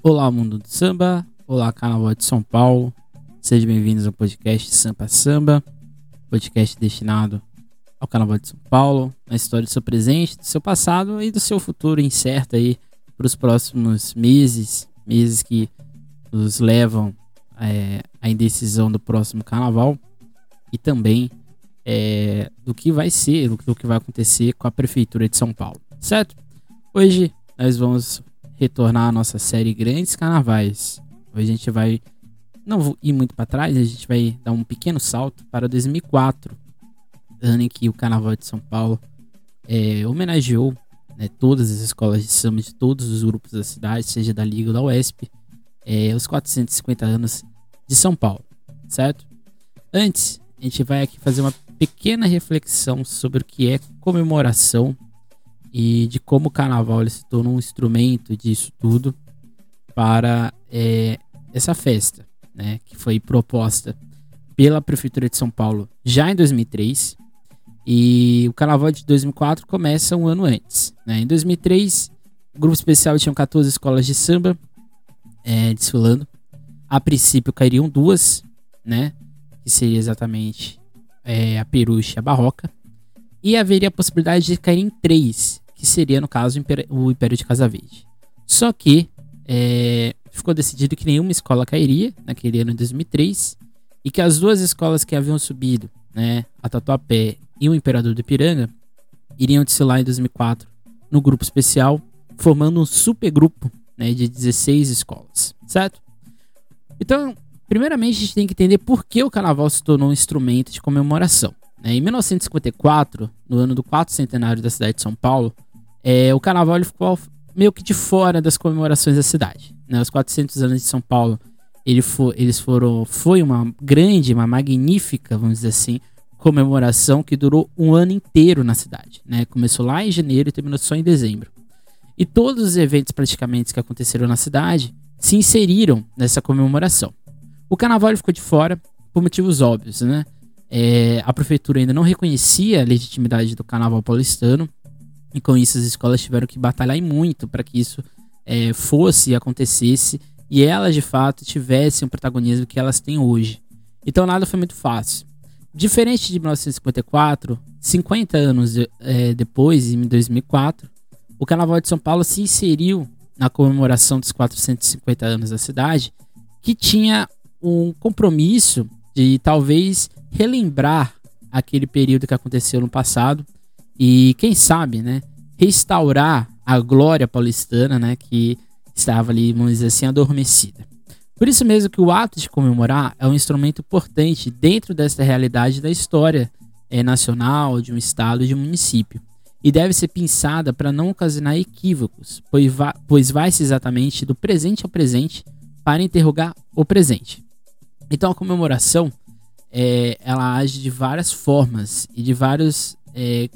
Olá, mundo do samba. Olá, Carnaval de São Paulo. Sejam bem-vindos ao podcast Sampa Samba, podcast destinado ao Carnaval de São Paulo, na história do seu presente, do seu passado e do seu futuro incerto aí para os próximos meses, meses que nos levam é, à indecisão do próximo Carnaval e também é, do que vai ser, do que vai acontecer com a Prefeitura de São Paulo, certo? Hoje nós vamos retornar à nossa série Grandes Carnavais. Hoje a gente vai não vou ir muito para trás, a gente vai dar um pequeno salto para 2004, ano em que o Carnaval de São Paulo é, homenageou né, todas as escolas de samba de todos os grupos da cidade, seja da Liga ou da UESP, é, os 450 anos de São Paulo, certo? Antes, a gente vai aqui fazer uma pequena reflexão sobre o que é comemoração e de como o carnaval ele se tornou um instrumento disso tudo para é, essa festa, né, que foi proposta pela Prefeitura de São Paulo já em 2003 e o carnaval de 2004 começa um ano antes. Né? Em 2003, o grupo especial tinha 14 escolas de samba é, desfilando. A princípio cairiam duas, né, que seria exatamente é, a Peruche e a Barroca. E haveria a possibilidade de cair em três, que seria, no caso, o Império de Casa Verde. Só que é, ficou decidido que nenhuma escola cairia naquele ano de 2003 e que as duas escolas que haviam subido, né, a Tatuapé e o Imperador do Ipiranga, iriam desfilar em 2004 no grupo especial, formando um supergrupo né, de 16 escolas, certo? Então, primeiramente a gente tem que entender por que o carnaval se tornou um instrumento de comemoração. Né? Em 1954, no ano do quarto centenário da cidade de São Paulo, é, o carnaval ficou meio que de fora das comemorações da cidade. Né? Os 400 anos de São Paulo, ele eles foram, foi uma grande, uma magnífica, vamos dizer assim, comemoração que durou um ano inteiro na cidade. Né? Começou lá em janeiro e terminou só em dezembro. E todos os eventos praticamente que aconteceram na cidade se inseriram nessa comemoração. O carnaval ficou de fora por motivos óbvios, né? É, a prefeitura ainda não reconhecia a legitimidade do carnaval paulistano e com isso as escolas tiveram que batalhar muito para que isso é, fosse e acontecesse e elas de fato tivessem o protagonismo que elas têm hoje. Então nada foi muito fácil. Diferente de 1954, 50 anos é, depois, em 2004, o Carnaval de São Paulo se inseriu na comemoração dos 450 anos da cidade, que tinha um compromisso de talvez relembrar aquele período que aconteceu no passado e quem sabe, né, restaurar a glória paulistana, né, que estava ali, vamos dizer assim, adormecida. Por isso mesmo que o ato de comemorar é um instrumento importante dentro desta realidade da história é, nacional, de um estado, de um município. E deve ser pensada para não ocasionar equívocos, pois, va pois vai-se exatamente do presente ao presente para interrogar o presente. Então a comemoração é, ela age de várias formas e de vários, é,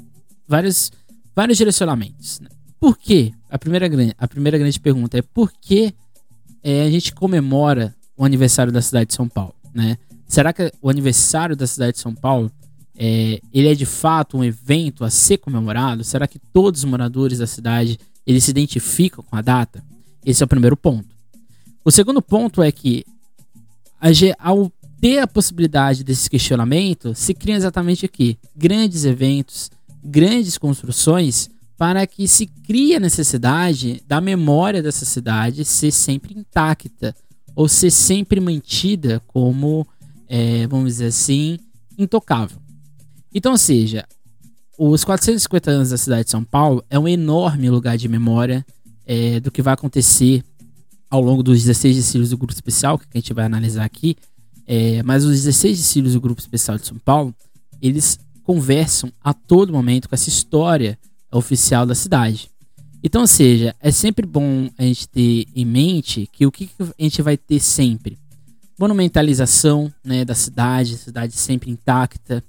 vários, vários direcionamentos. Né? Por quê? A primeira, a primeira grande pergunta é por que é, a gente comemora o aniversário da cidade de São Paulo? Né? Será que o aniversário da cidade de São Paulo é, ele é de fato um evento a ser comemorado? Será que todos os moradores da cidade eles se identificam com a data? Esse é o primeiro ponto. O segundo ponto é que ao ter a possibilidade desse questionamento, se cria exatamente aqui grandes eventos, grandes construções para que se crie a necessidade da memória dessa cidade ser sempre intacta ou ser sempre mantida como, é, vamos dizer assim, intocável. Então, ou seja, os 450 anos da cidade de São Paulo é um enorme lugar de memória é, do que vai acontecer ao longo dos 16 desfiles do grupo especial, que a gente vai analisar aqui, é, mas os 16 desfiles do Grupo Especial de São Paulo, eles conversam a todo momento com essa história oficial da cidade. Então, ou seja, é sempre bom a gente ter em mente que o que a gente vai ter sempre? Monumentalização né, da cidade, cidade sempre intacta.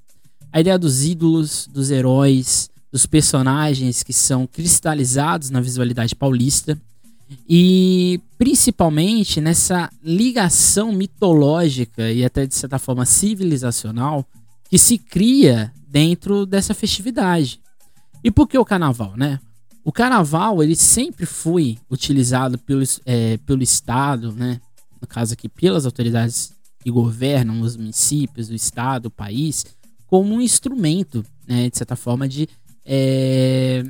A ideia dos ídolos, dos heróis, dos personagens que são cristalizados na visualidade paulista. E principalmente nessa ligação mitológica e até de certa forma civilizacional que se cria dentro dessa festividade. E por que o carnaval, né? O carnaval, ele sempre foi utilizado pelo, é, pelo Estado, né? No caso aqui, pelas autoridades que governam os municípios, o Estado, o país, como um instrumento, né? De certa forma, de é,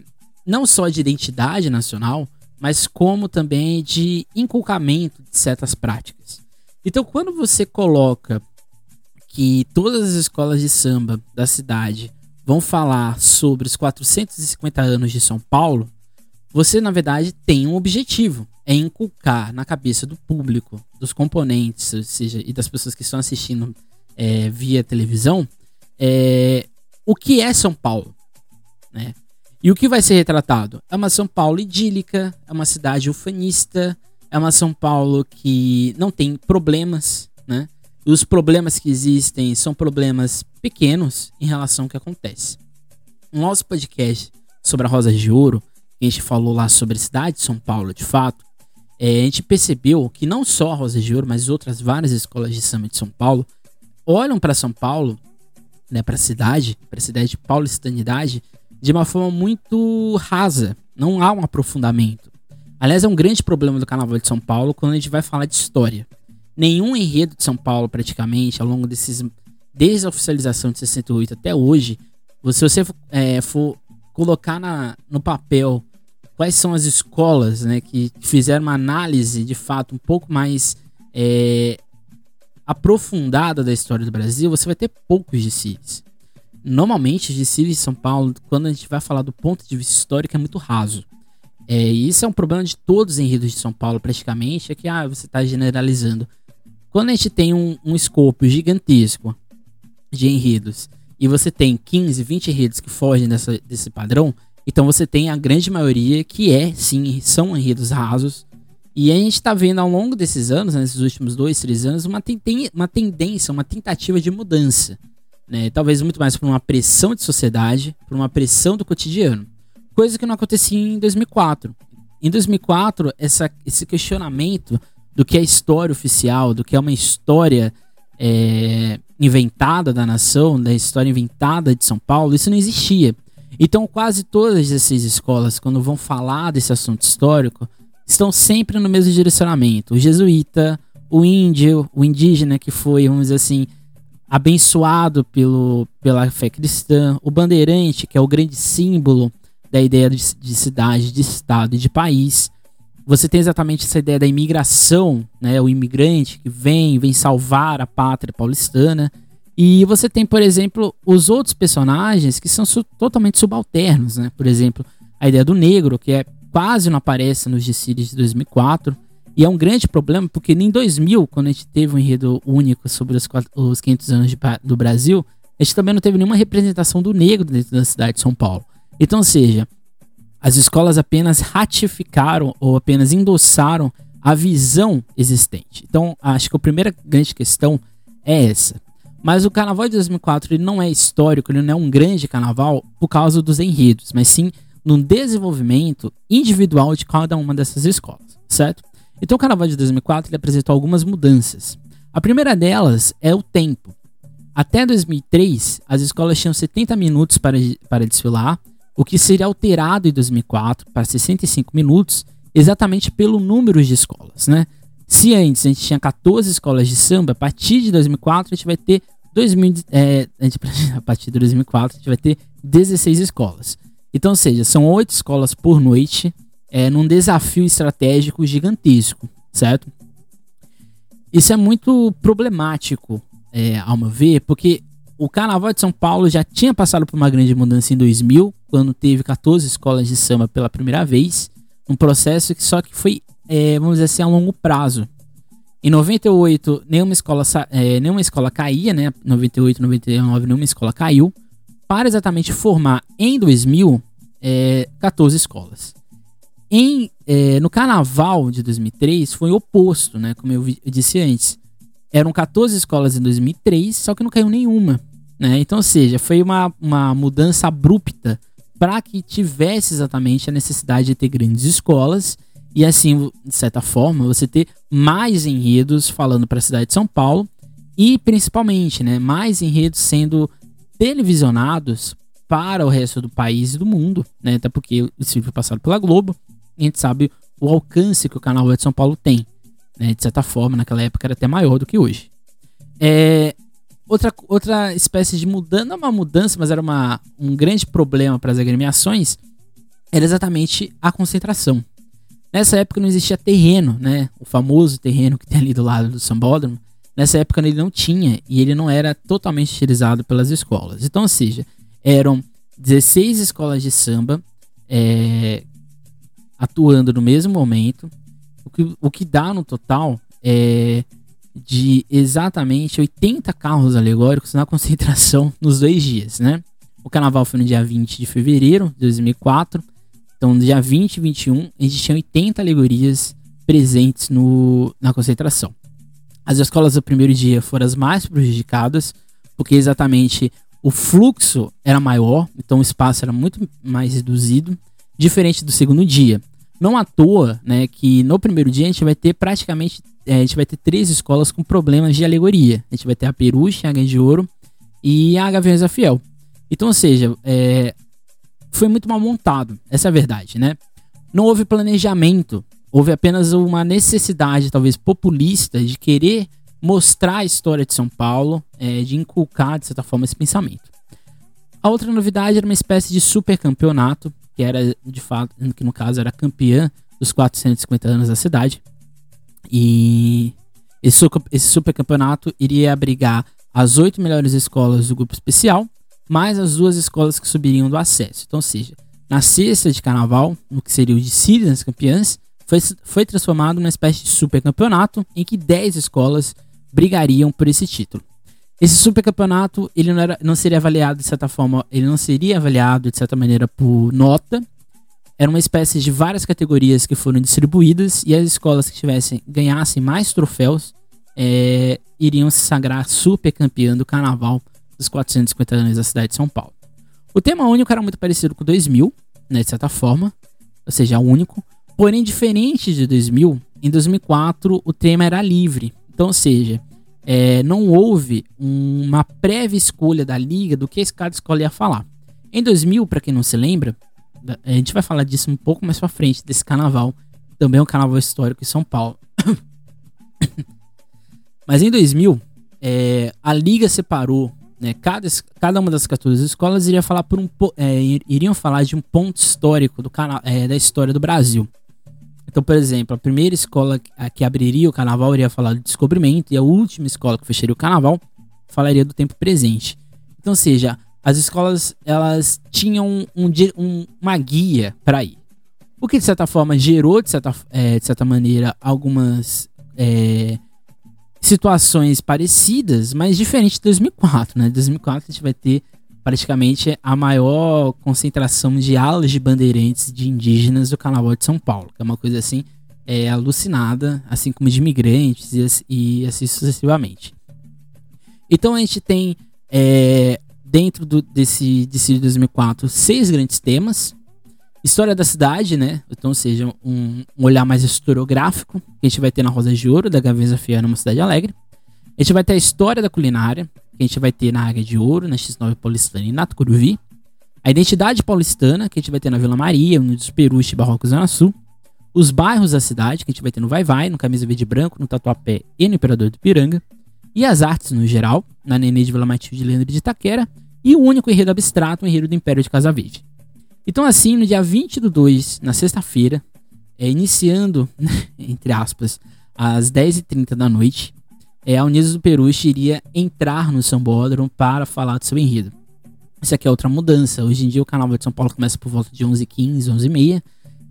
não só de identidade nacional, mas como também de inculcamento de certas práticas. Então, quando você coloca que todas as escolas de samba da cidade vão falar sobre os 450 anos de São Paulo, você na verdade tem um objetivo, é inculcar na cabeça do público, dos componentes, ou seja, e das pessoas que estão assistindo é, via televisão, é, o que é São Paulo, né? E o que vai ser retratado? É uma São Paulo idílica, é uma cidade ufanista, é uma São Paulo que não tem problemas, né? E os problemas que existem são problemas pequenos em relação ao que acontece. No nosso podcast sobre a Rosa de Ouro, que a gente falou lá sobre a cidade de São Paulo, de fato, é, a gente percebeu que não só a Rosa de Ouro, mas outras várias escolas de samba de São Paulo olham para São Paulo, né, para a cidade, para a cidade de paulistanidade, de uma forma muito rasa. Não há um aprofundamento. Aliás, é um grande problema do Carnaval de São Paulo quando a gente vai falar de história nenhum enredo de São Paulo, praticamente, ao longo desses. Desde a oficialização de 68 até hoje, se você é, for colocar na, no papel quais são as escolas né, que fizeram uma análise de fato um pouco mais é, aprofundada da história do Brasil, você vai ter poucos desfiles. Normalmente, os desfiles de São Paulo, quando a gente vai falar do ponto de vista histórico, é muito raso. É, e isso é um problema de todos os enredos de São Paulo, praticamente, é que ah, você está generalizando. Quando a gente tem um, um escopo gigantesco de enredos e você tem 15, 20 enredos que fogem dessa, desse padrão, então você tem a grande maioria que é, sim, são enredos rasos. E a gente está vendo ao longo desses anos, nesses últimos dois, três anos, uma, ten uma tendência, uma tentativa de mudança. Né? Talvez muito mais por uma pressão de sociedade, por uma pressão do cotidiano. Coisa que não acontecia em 2004. Em 2004, essa, esse questionamento do que é história oficial, do que é uma história é, inventada da nação, da história inventada de São Paulo, isso não existia. Então, quase todas essas escolas, quando vão falar desse assunto histórico, estão sempre no mesmo direcionamento. O jesuíta, o índio, o indígena que foi, vamos dizer assim, abençoado pelo, pela fé cristã, o bandeirante, que é o grande símbolo da ideia de, de cidade, de estado e de país, você tem exatamente essa ideia da imigração, né? O imigrante que vem, vem salvar a pátria paulistana. E você tem, por exemplo, os outros personagens que são su totalmente subalternos, né? Por exemplo, a ideia do negro, que é quase não aparece nos desfiles de 2004. E é um grande problema, porque em 2000, quando a gente teve um enredo único sobre os, os 500 anos de, do Brasil, a gente também não teve nenhuma representação do negro dentro da cidade de São Paulo. Então, ou seja, as escolas apenas ratificaram ou apenas endossaram a visão existente. Então, acho que a primeira grande questão é essa. Mas o carnaval de 2004 ele não é histórico, ele não é um grande carnaval por causa dos enredos, mas sim no desenvolvimento individual de cada uma dessas escolas, certo? Então, o carnaval de 2004 ele apresentou algumas mudanças. A primeira delas é o tempo. Até 2003, as escolas tinham 70 minutos para, para desfilar o que seria alterado em 2004 para 65 minutos, exatamente pelo número de escolas, né? Se antes a gente tinha 14 escolas de samba, a partir de 2004 a gente vai ter 2000, é, a, gente, a partir de 2004 a gente vai ter 16 escolas. Então, ou seja, são oito escolas por noite, é, num desafio estratégico gigantesco, certo? Isso é muito problemático, é, ao meu ver, porque o Carnaval de São Paulo já tinha passado por uma grande mudança em 2000, quando teve 14 escolas de samba pela primeira vez. Um processo que só que foi, é, vamos dizer assim, a longo prazo. Em 98, nenhuma escola, é, nenhuma escola caía, né? 98, 99, nenhuma escola caiu. Para exatamente formar em 2000, é, 14 escolas. Em, é, no carnaval de 2003 foi o oposto, né? Como eu, eu disse antes. Eram 14 escolas em 2003, só que não caiu nenhuma. Né? Então, ou seja, foi uma, uma mudança abrupta para que tivesse exatamente a necessidade de ter grandes escolas e assim, de certa forma, você ter mais enredos falando para a cidade de São Paulo e principalmente, né, mais enredos sendo televisionados para o resto do país e do mundo, né? Até porque o desfile foi passado pela Globo. A gente sabe o alcance que o Carnaval de São Paulo tem. Né? De certa forma, naquela época era até maior do que hoje. É, outra, outra espécie de mudança, não uma mudança, mas era uma, um grande problema para as agremiações, era exatamente a concentração. Nessa época não existia terreno, né? O famoso terreno que tem ali do lado do sambódromo. Nessa época ele não tinha e ele não era totalmente utilizado pelas escolas. Então, ou seja, eram 16 escolas de samba é, atuando no mesmo momento, o que, o que dá no total é de exatamente 80 carros alegóricos na concentração nos dois dias, né? O carnaval foi no dia 20 de fevereiro de 2004 então, no dia 20 e 21, a gente tinha 80 alegorias presentes no, na concentração. As escolas do primeiro dia foram as mais prejudicadas, porque exatamente o fluxo era maior, então o espaço era muito mais reduzido, diferente do segundo dia. Não à toa, né, que no primeiro dia a gente vai ter praticamente, é, a gente vai ter três escolas com problemas de alegoria. A gente vai ter a Peruche, a Águia de Ouro e a Gaviões Fiel. Então, ou seja, é, foi muito mal montado. Essa é a verdade, né? Não houve planejamento, houve apenas uma necessidade, talvez populista, de querer mostrar a história de São Paulo, é, de inculcar, de certa forma, esse pensamento. A outra novidade era uma espécie de super campeonato, que era, de fato, que no caso era campeã dos 450 anos da cidade. E esse, super campeonato iria abrigar as oito melhores escolas do grupo especial mais as duas escolas que subiriam do acesso. Então, ou seja, na sexta de carnaval, no que seria o de das campeãs, foi, foi transformado numa espécie de super campeonato em que 10 escolas brigariam por esse título. Esse super campeonato ele não, era, não seria avaliado de certa forma, ele não seria avaliado de certa maneira por nota. Era uma espécie de várias categorias que foram distribuídas e as escolas que tivessem ganhassem mais troféus é, iriam se sagrar super campeã do carnaval dos 450 anos da cidade de São Paulo. O tema único era muito parecido com 2000, né, de certa forma, ou seja, único. Porém, diferente de 2000, em 2004 o tema era livre. Então, ou seja, é, não houve uma prévia escolha da liga do que cada escola ia falar. Em 2000, para quem não se lembra, a gente vai falar disso um pouco mais para frente desse carnaval, também é um carnaval histórico em São Paulo. Mas em 2000, é, a liga separou né, cada, cada uma das 14 escolas iria falar por um, é, iriam falar de um ponto histórico do é, da história do Brasil. Então, por exemplo, a primeira escola que abriria o carnaval iria falar do descobrimento e a última escola que fecharia o carnaval falaria do tempo presente. Então, seja, as escolas elas tinham um, um, uma guia para ir. O que de certa forma gerou de certa, é, de certa maneira algumas é, situações parecidas, mas diferente de 2004, né? 2004 a gente vai ter praticamente a maior concentração de alas de bandeirantes de indígenas do Carnaval de São Paulo, que é uma coisa assim é, alucinada, assim como de imigrantes e, e assim sucessivamente. Então a gente tem é, dentro do, desse, desse 2004 seis grandes temas, História da cidade, né? Então, ou seja, um, um olhar mais historiográfico que a gente vai ter na Rosa de Ouro, da Gaveza Fiana, uma cidade alegre. A gente vai ter a história da culinária, que a gente vai ter na Águia de Ouro, na X9 Paulistana e na Tucuruvi. A identidade paulistana, que a gente vai ter na Vila Maria, no Desperuche, Barroco Zona Sul. Os bairros da cidade, que a gente vai ter no Vai Vai, no Camisa Verde Branco, no Tatuapé e no Imperador do Piranga. E as artes no geral, na Nenê de Vila Matilde de Leandro de Itaquera. E o único enredo abstrato, o enredo do Império de Casa Verde. Então, assim, no dia 20 do 2, na sexta-feira, é, iniciando, entre aspas, às 10h30 da noite, é, a Unidos do Peruche iria entrar no Sambódromo para falar do seu enredo. Isso aqui é outra mudança. Hoje em dia o Carnaval de São Paulo começa por volta de 11h15, 11h30.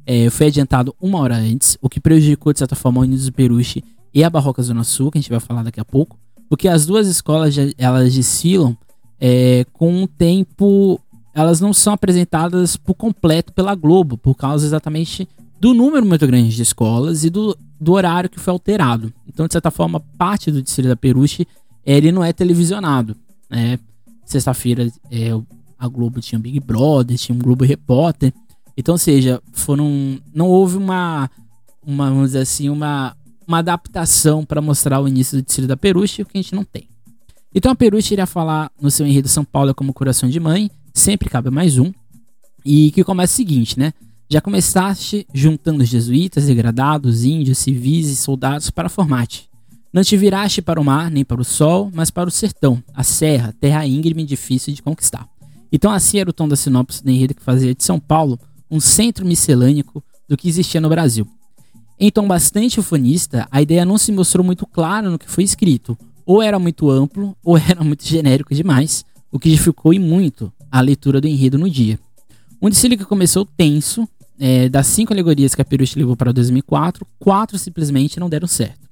É, foi adiantado uma hora antes, o que prejudicou, de certa forma, a Unidos do Peruche e a Barroca Zona Sul, que a gente vai falar daqui a pouco. Porque as duas escolas, elas desfilam é, com um tempo elas não são apresentadas por completo pela Globo, por causa exatamente do número muito grande de escolas e do, do horário que foi alterado. Então, de certa forma, parte do Distrito da Peruche ele não é televisionado. Né? Sexta-feira é, a Globo tinha Big Brother, tinha um Globo Repórter. Então, ou seja, foram, não houve uma, uma vamos dizer assim, uma, uma adaptação para mostrar o início do Distrito da Peruche, o que a gente não tem. Então a Peruche iria falar no seu enredo São Paulo é como coração de mãe, sempre cabe mais um, e que começa o seguinte, né? Já começaste juntando jesuítas, degradados, índios, civis e soldados para formar-te. Não te viraste para o mar, nem para o sol, mas para o sertão, a serra, terra íngreme e difícil de conquistar. Então assim era o tom da sinopse do enredo que fazia de São Paulo um centro miscelânico do que existia no Brasil. Em tom bastante ufanista, a ideia não se mostrou muito clara no que foi escrito, ou era muito amplo, ou era muito genérico demais, o que dificultou e muito a leitura do enredo no dia. Desfile que começou tenso, é, das cinco alegorias que a Peruche levou para 2004, quatro simplesmente não deram certo.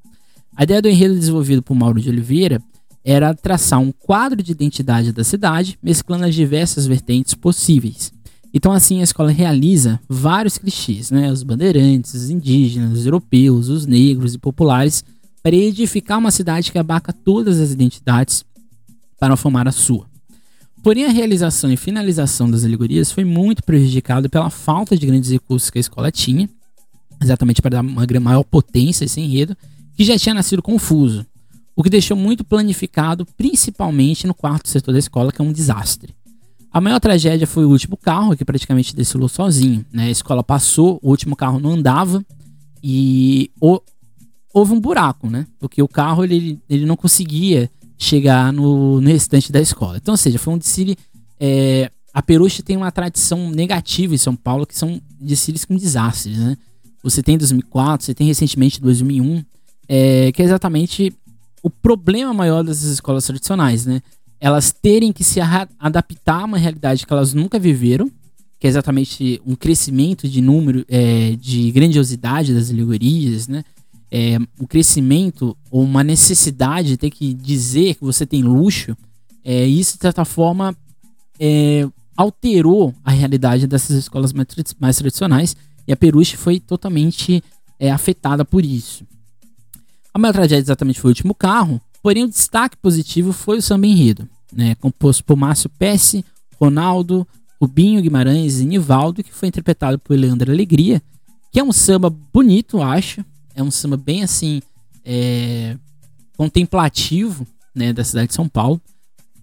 A ideia do enredo desenvolvido por Mauro de Oliveira era traçar um quadro de identidade da cidade, mesclando as diversas vertentes possíveis. Então, assim, a escola realiza vários clichês, né? Os bandeirantes, os indígenas, os europeus, os negros e populares, para edificar uma cidade que abarca todas as identidades para formar a sua. Porém, a realização e finalização das alegorias foi muito prejudicada pela falta de grandes recursos que a escola tinha, exatamente para dar uma maior potência a esse enredo, que já tinha nascido confuso, o que deixou muito planificado, principalmente no quarto setor da escola, que é um desastre. A maior tragédia foi o último carro, que praticamente desfilou sozinho. Né? A escola passou, o último carro não andava e houve um buraco, né? Porque o carro ele, ele não conseguia chegar no, no restante da escola. Então, ou seja, foi um desfile. É, a Peruche tem uma tradição negativa em São Paulo, que são desfiles com desastres, né? Você tem 2004, você tem recentemente 2001, é, que é exatamente o problema maior dessas escolas tradicionais, né? elas terem que se adaptar a uma realidade que elas nunca viveram, que é exatamente um crescimento de número, é, de grandiosidade das alegorias, né? É, um crescimento ou uma necessidade de ter que dizer que você tem luxo, é, isso de certa forma é, alterou a realidade dessas escolas mais, mais tradicionais e a Peruche foi totalmente é, afetada por isso. A maior tragédia exatamente foi o último carro, Porém, o destaque positivo foi o samba enredo, né, composto por Márcio Pesce, Ronaldo, Rubinho Guimarães e Nivaldo, que foi interpretado por Leandro Alegria, que é um samba bonito, acho. É um samba bem assim, é, contemplativo né, da cidade de São Paulo.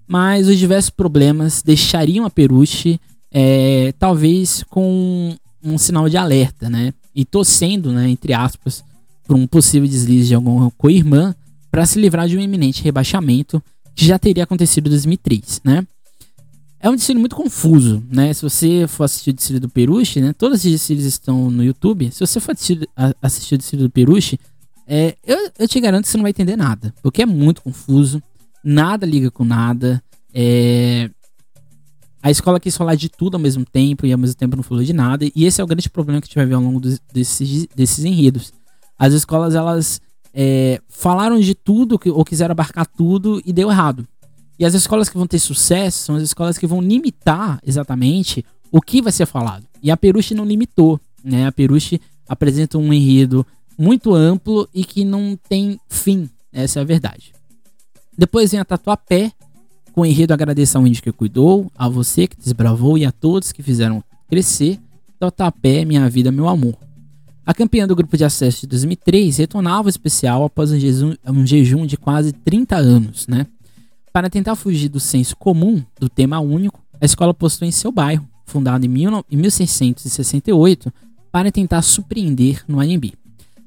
Mas os diversos problemas deixariam a Peruche é, talvez com um sinal de alerta, né? E torcendo, né, entre aspas, por um possível deslize de alguma co-irmã para se livrar de um iminente rebaixamento que já teria acontecido em 2003, né? É um desfile muito confuso, né? Se você for assistir o desfile do Peruche, né? Todos esses desfiles estão no YouTube. Se você for assistir, assistir o desfile do Peruche, é, eu, eu, te garanto que você não vai entender nada. Porque é muito confuso. Nada liga com nada. É, a escola quis falar de tudo ao mesmo tempo e ao mesmo tempo não falou de nada. E esse é o grande problema que a gente vai ver ao longo desses, desses enredos. As escolas, elas é, falaram de tudo ou quiseram abarcar tudo e deu errado. E as escolas que vão ter sucesso são as escolas que vão limitar exatamente o que vai ser falado. E a Peruche não limitou, né? A Peruche apresenta um enredo muito amplo e que não tem fim. Essa é a verdade. Depois vem a Tatuapé, com o enredo agradecer ao índio que cuidou, a você que desbravou e a todos que fizeram crescer. Tatuapé, minha vida, meu amor. A campeã do grupo de acesso de 2003 retornava ao especial após um jejum, um jejum de quase 30 anos, né? Para tentar fugir do senso comum do tema único, a escola postou em seu bairro, fundado em, mil, em 1668, para tentar surpreender no AMB.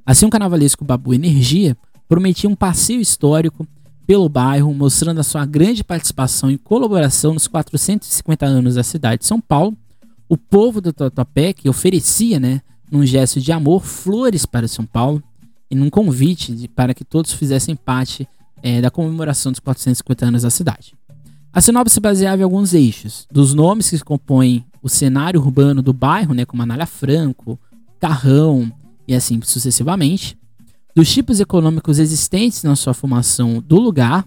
Assim, o carnavalesco Babu Energia prometia um passeio histórico pelo bairro, mostrando a sua grande participação e colaboração nos 450 anos da cidade de São Paulo. O povo do Tatuapé, que oferecia né, num gesto de amor, flores para São Paulo e num convite de, para que todos fizessem parte é, da comemoração dos 450 anos da cidade. A sinopse se baseava em alguns eixos, dos nomes que compõem o cenário urbano do bairro, né, como Anália Franco, Carrão e assim sucessivamente, dos tipos econômicos existentes na sua formação do lugar,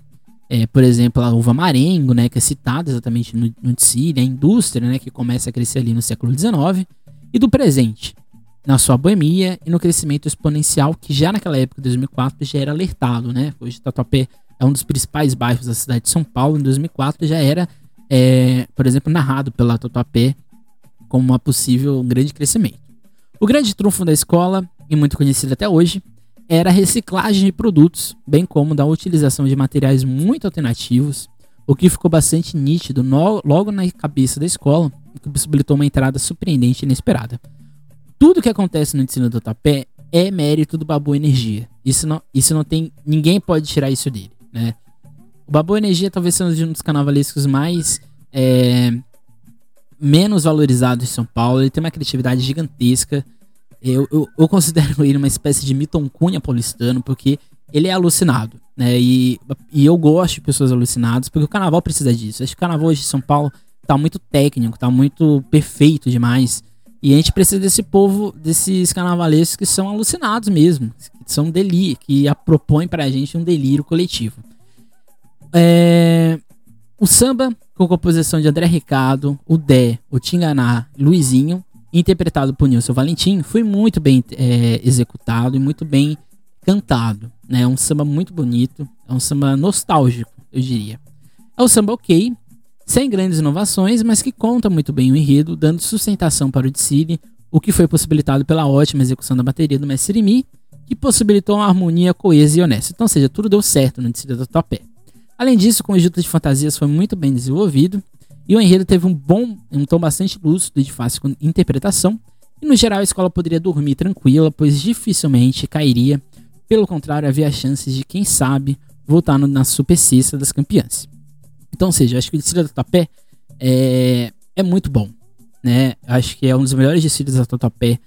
é, por exemplo, a uva marengo, né, que é citada exatamente no, no a indústria, né, que começa a crescer ali no século XIX, e do presente, na sua boemia e no crescimento exponencial que já naquela época, 2004, já era alertado, né? Hoje Tatuapé é um dos principais bairros da cidade de São Paulo. Em 2004 já era, é, por exemplo, narrado pela Tatuapé como uma possível grande crescimento. O grande trunfo da escola, e muito conhecido até hoje, era a reciclagem de produtos, bem como da utilização de materiais muito alternativos, o que ficou bastante nítido no, logo na cabeça da escola, o que possibilitou uma entrada surpreendente e inesperada. Tudo que acontece no ensino do tapé é mérito do Babu Energia. Isso não, isso não tem. Ninguém pode tirar isso dele, né? O Babu Energia talvez seja um dos carnavalescos mais. É, menos valorizados de São Paulo. Ele tem uma criatividade gigantesca. Eu, eu, eu considero ele uma espécie de Milton Cunha paulistano, porque ele é alucinado, né? E, e eu gosto de pessoas alucinadas, porque o carnaval precisa disso. Acho que o carnaval hoje de São Paulo tá muito técnico, tá muito perfeito demais. E a gente precisa desse povo, desses carnavalescos que são alucinados mesmo, que são delírio, que propõem pra gente um delírio coletivo. É... O samba, com composição de André Ricardo, o Dé, o Tinganá, Luizinho, interpretado por Nilson Valentim, foi muito bem é, executado e muito bem cantado. Né? É um samba muito bonito, é um samba nostálgico, eu diria. É um samba ok, sem grandes inovações, mas que conta muito bem o enredo, dando sustentação para o Dicile, o que foi possibilitado pela ótima execução da bateria do Mestre Mi, que possibilitou uma harmonia coesa e honesta. Então, ou seja, tudo deu certo no Dicile do Topé. Além disso, o conjunto de fantasias foi muito bem desenvolvido, e o enredo teve um bom, um tom bastante lúcido e de fácil interpretação, e no geral a escola poderia dormir tranquila, pois dificilmente cairia pelo contrário, havia chances de, quem sabe, voltar na super cesta das campeãs. Então, ou seja, acho que o desfile da Tatuapé é, é muito bom. Né? Acho que é um dos melhores desfiles da Tatuapé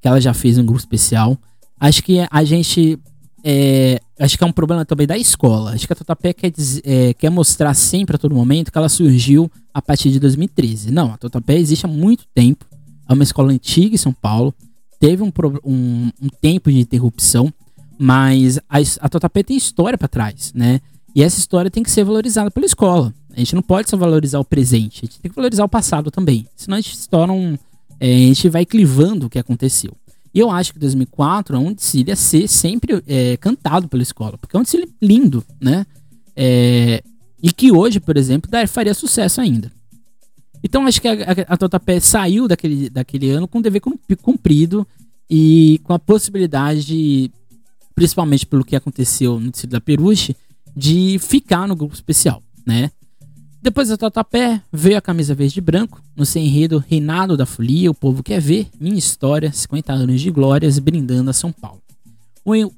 que ela já fez um grupo especial. Acho que a gente. É, acho que é um problema também da escola. Acho que a Tatuapé quer, é, quer mostrar sempre a todo momento que ela surgiu a partir de 2013. Não, a Tatuapé existe há muito tempo. É uma escola antiga em São Paulo. Teve um, um, um tempo de interrupção. Mas a, a Totapé tem história para trás, né? E essa história tem que ser valorizada pela escola. A gente não pode só valorizar o presente, a gente tem que valorizar o passado também. Senão a gente se torna um. É, a gente vai clivando o que aconteceu. E eu acho que 2004 é um desfile a ser sempre é, cantado pela escola, porque é um desfile lindo, né? É, e que hoje, por exemplo, faria sucesso ainda. Então acho que a, a, a Totapé saiu daquele, daquele ano com o dever cumprido e com a possibilidade de principalmente pelo que aconteceu no tecido da Peruche, de ficar no grupo especial, né? Depois da Tatuapé, veio a camisa verde e branco, no seu enredo Reinado da Folia, o povo quer ver, minha história, 50 anos de glórias, brindando a São Paulo.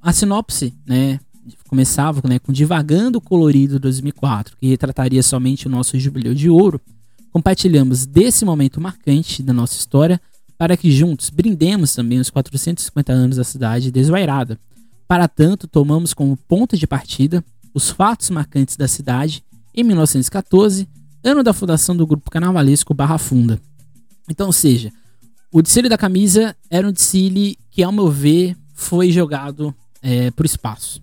A sinopse, né, começava né, com Divagando Colorido 2004, que retrataria somente o nosso jubileu de ouro. Compartilhamos desse momento marcante da nossa história para que juntos brindemos também os 450 anos da cidade desvairada, para tanto, tomamos como ponto de partida os fatos marcantes da cidade em 1914, ano da fundação do grupo carnavalesco Barra Funda. Então, ou seja, o desfile da camisa era um desfile que, ao meu ver, foi jogado é, por espaço.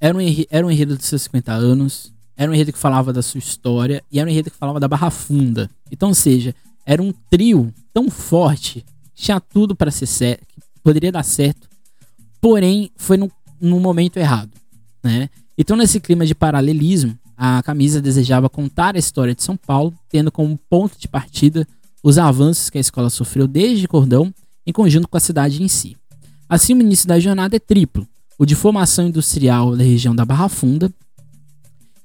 Era um, enredo, era um enredo dos seus 50 anos, era um enredo que falava da sua história e era um enredo que falava da Barra Funda. Então, ou seja, era um trio tão forte, tinha tudo para ser certo, poderia dar certo porém foi no momento errado, né? Então nesse clima de paralelismo, a camisa desejava contar a história de São Paulo, tendo como ponto de partida os avanços que a escola sofreu desde Cordão, em conjunto com a cidade em si. Assim, o início da jornada é triplo: o de formação industrial da região da Barra Funda,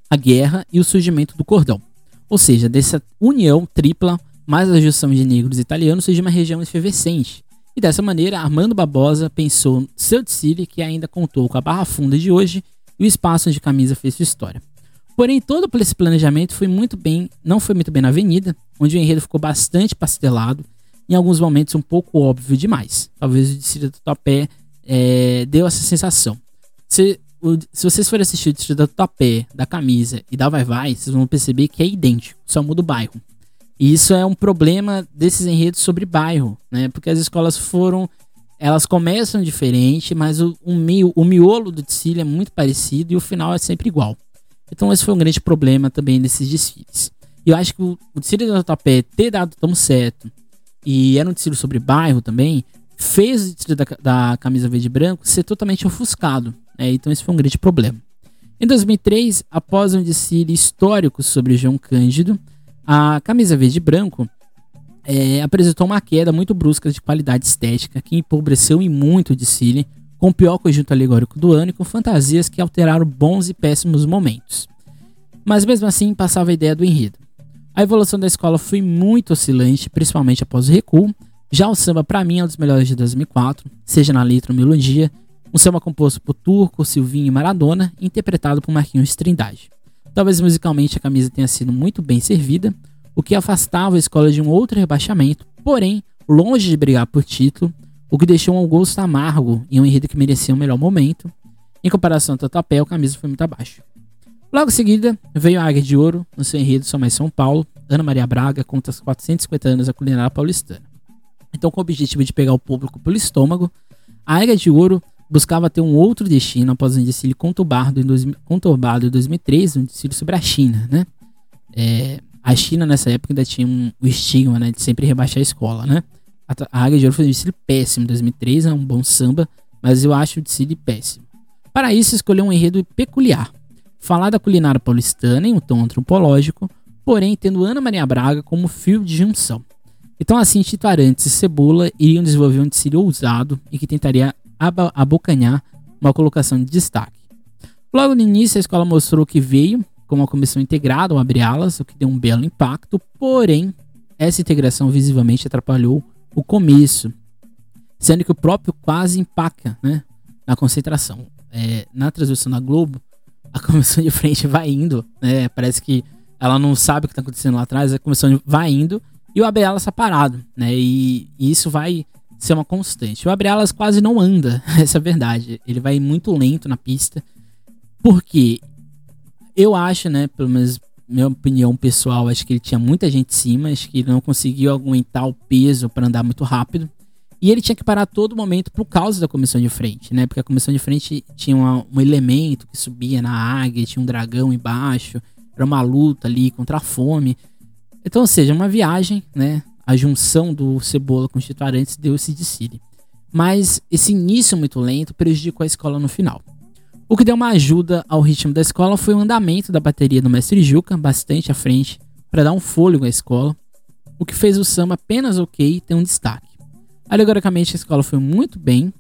a guerra e o surgimento do Cordão. Ou seja, dessa união tripla, mais a junção de negros e italianos, surge uma região efervescente, e dessa maneira, Armando Barbosa pensou seu desfile que ainda contou com a barra funda de hoje e o espaço onde camisa fez sua história. Porém, todo esse planejamento foi muito bem, não foi muito bem na avenida, onde o enredo ficou bastante pastelado, em alguns momentos um pouco óbvio demais. Talvez o desfile do Topé é, deu essa sensação. Se, o, se vocês forem assistir o desfile do Topé, da camisa e da Vai Vai, vocês vão perceber que é idêntico, só muda o bairro. E isso é um problema desses enredos sobre bairro, né? Porque as escolas foram. Elas começam diferente, mas o, o, o miolo do desfile é muito parecido e o final é sempre igual. Então esse foi um grande problema também desses desfiles. E eu acho que o, o desfile do Tatuapé ter dado tão certo e era um desfile sobre bairro também, fez o desfile da, da camisa verde e branco ser totalmente ofuscado. Né? Então esse foi um grande problema. Em 2003, após um desfile histórico sobre João Cândido, a camisa verde e branco é, apresentou uma queda muito brusca de qualidade estética que empobreceu em muito o desfile, com o pior conjunto alegórico do ano e com fantasias que alteraram bons e péssimos momentos. mas mesmo assim passava a ideia do enredo. A evolução da escola foi muito oscilante, principalmente após o recuo. Já o samba, para mim, é um dos melhores de 2004, seja na letra ou melodia. Um samba composto por Turco, Silvinho e Maradona, interpretado por Marquinhos Trindade. Talvez musicalmente a camisa tenha sido muito bem servida, o que afastava a escola de um outro rebaixamento, porém, longe de brigar por título, o que deixou um gosto amargo e um enredo que merecia um melhor momento. Em comparação ao Tatuapé, a camisa foi muito abaixo. Logo em seguida, veio a Águia de Ouro, no seu enredo São Mais São Paulo. Ana Maria Braga conta os 450 anos da culinária paulistana. Então, com o objetivo de pegar o público pelo estômago, a Águia de Ouro buscava ter um outro destino após um desfile conturbado em, dois, conturbado em 2013, um desfile sobre a China, né? É, a China nessa época ainda tinha um, o estigma né, de sempre rebaixar a escola, né? A, a Águia de Ouro foi um desfile péssimo em 2013, é um bom samba, mas eu acho o desfile péssimo. Para isso, escolheu um enredo peculiar, falar da culinária paulistana em um tom antropológico, porém tendo Ana Maria Braga como fio de junção. Então assim, Tito Arantes e Cebola iriam desenvolver um desfile ousado e que tentaria abocanhar uma colocação de destaque. Logo no início, a escola mostrou que veio com uma comissão integrada ao abrir alas, o que deu um belo impacto, porém, essa integração visivelmente atrapalhou o começo, sendo que o próprio quase empaca né, na concentração. É, na transmissão da Globo, a comissão de frente vai indo, né? Parece que ela não sabe o que está acontecendo lá atrás, a comissão vai indo e o Abre-Alas está parado, né? E, e, isso vai ser uma constante. O Abre-Alas quase não anda, essa é a verdade. Ele vai muito lento na pista, porque eu acho, né, pelo menos minha opinião pessoal, acho que ele tinha muita gente em cima, acho que ele não conseguiu aguentar o peso para andar muito rápido. E ele tinha que parar todo momento por causa da comissão de frente, né? Porque a comissão de frente tinha uma, um elemento que subia na águia, tinha um dragão embaixo, era uma luta ali contra a fome. Então, ou seja, uma viagem, né? A junção do Cebola com o Tito Arantes deu esse decide. Mas esse início muito lento prejudicou a escola no final. O que deu uma ajuda ao ritmo da escola foi o andamento da bateria do mestre Juca, bastante à frente, para dar um fôlego à escola, o que fez o samba apenas ok ter um destaque. Alegoricamente, a escola foi muito bem,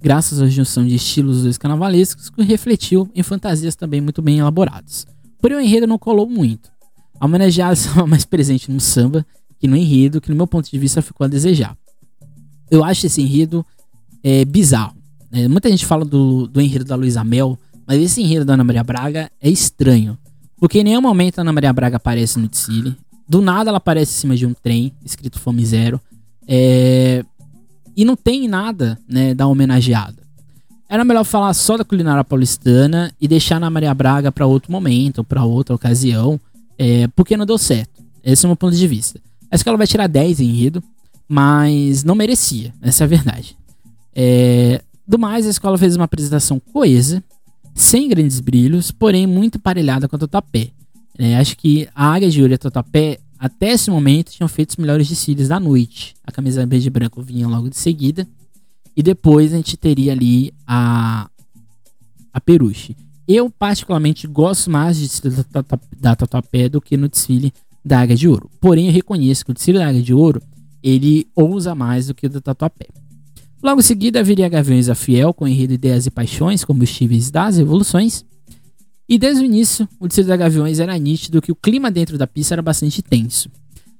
graças à junção de estilos dois carnavalescos, que refletiu em fantasias também muito bem elaboradas. Porém, o enredo não colou muito. A homenageada estava mais presente no samba que no enredo, que no meu ponto de vista ficou a desejar. Eu acho esse enredo é, bizarro. Né? Muita gente fala do, do enredo da Luísa Mel, mas esse enredo da Ana Maria Braga é estranho. Porque em nenhum momento a Ana Maria Braga aparece no desfile. Do nada ela aparece em cima de um trem, escrito Fome Zero. É, e não tem nada, né, da homenageada. Era melhor falar só da culinária paulistana e deixar na Maria Braga para outro momento, para outra ocasião, é, porque não deu certo. Esse é o meu ponto de vista. Acho que ela vai tirar 10 em enredo, mas não merecia, essa é a verdade. É, do mais, a escola fez uma apresentação coesa, sem grandes brilhos, porém muito parelhada com a Totapé. É, acho que a Águia de Ouro e a Totapé até esse momento tinham feito os melhores desfiles da noite. A camisa verde e branco vinha logo de seguida. E depois a gente teria ali a, a Peruche. Eu, particularmente, gosto mais de desfile da Tatuapé do que no desfile da Águia de Ouro. Porém, eu reconheço que o desfile da Águia de Ouro ele ousa mais do que o da Tatuapé. Logo em seguida, viria Gaviões a Fiel com enredo Ideias e Paixões, combustíveis das evoluções. E desde o início, o desfile da Gaviões era nítido que o clima dentro da pista era bastante tenso.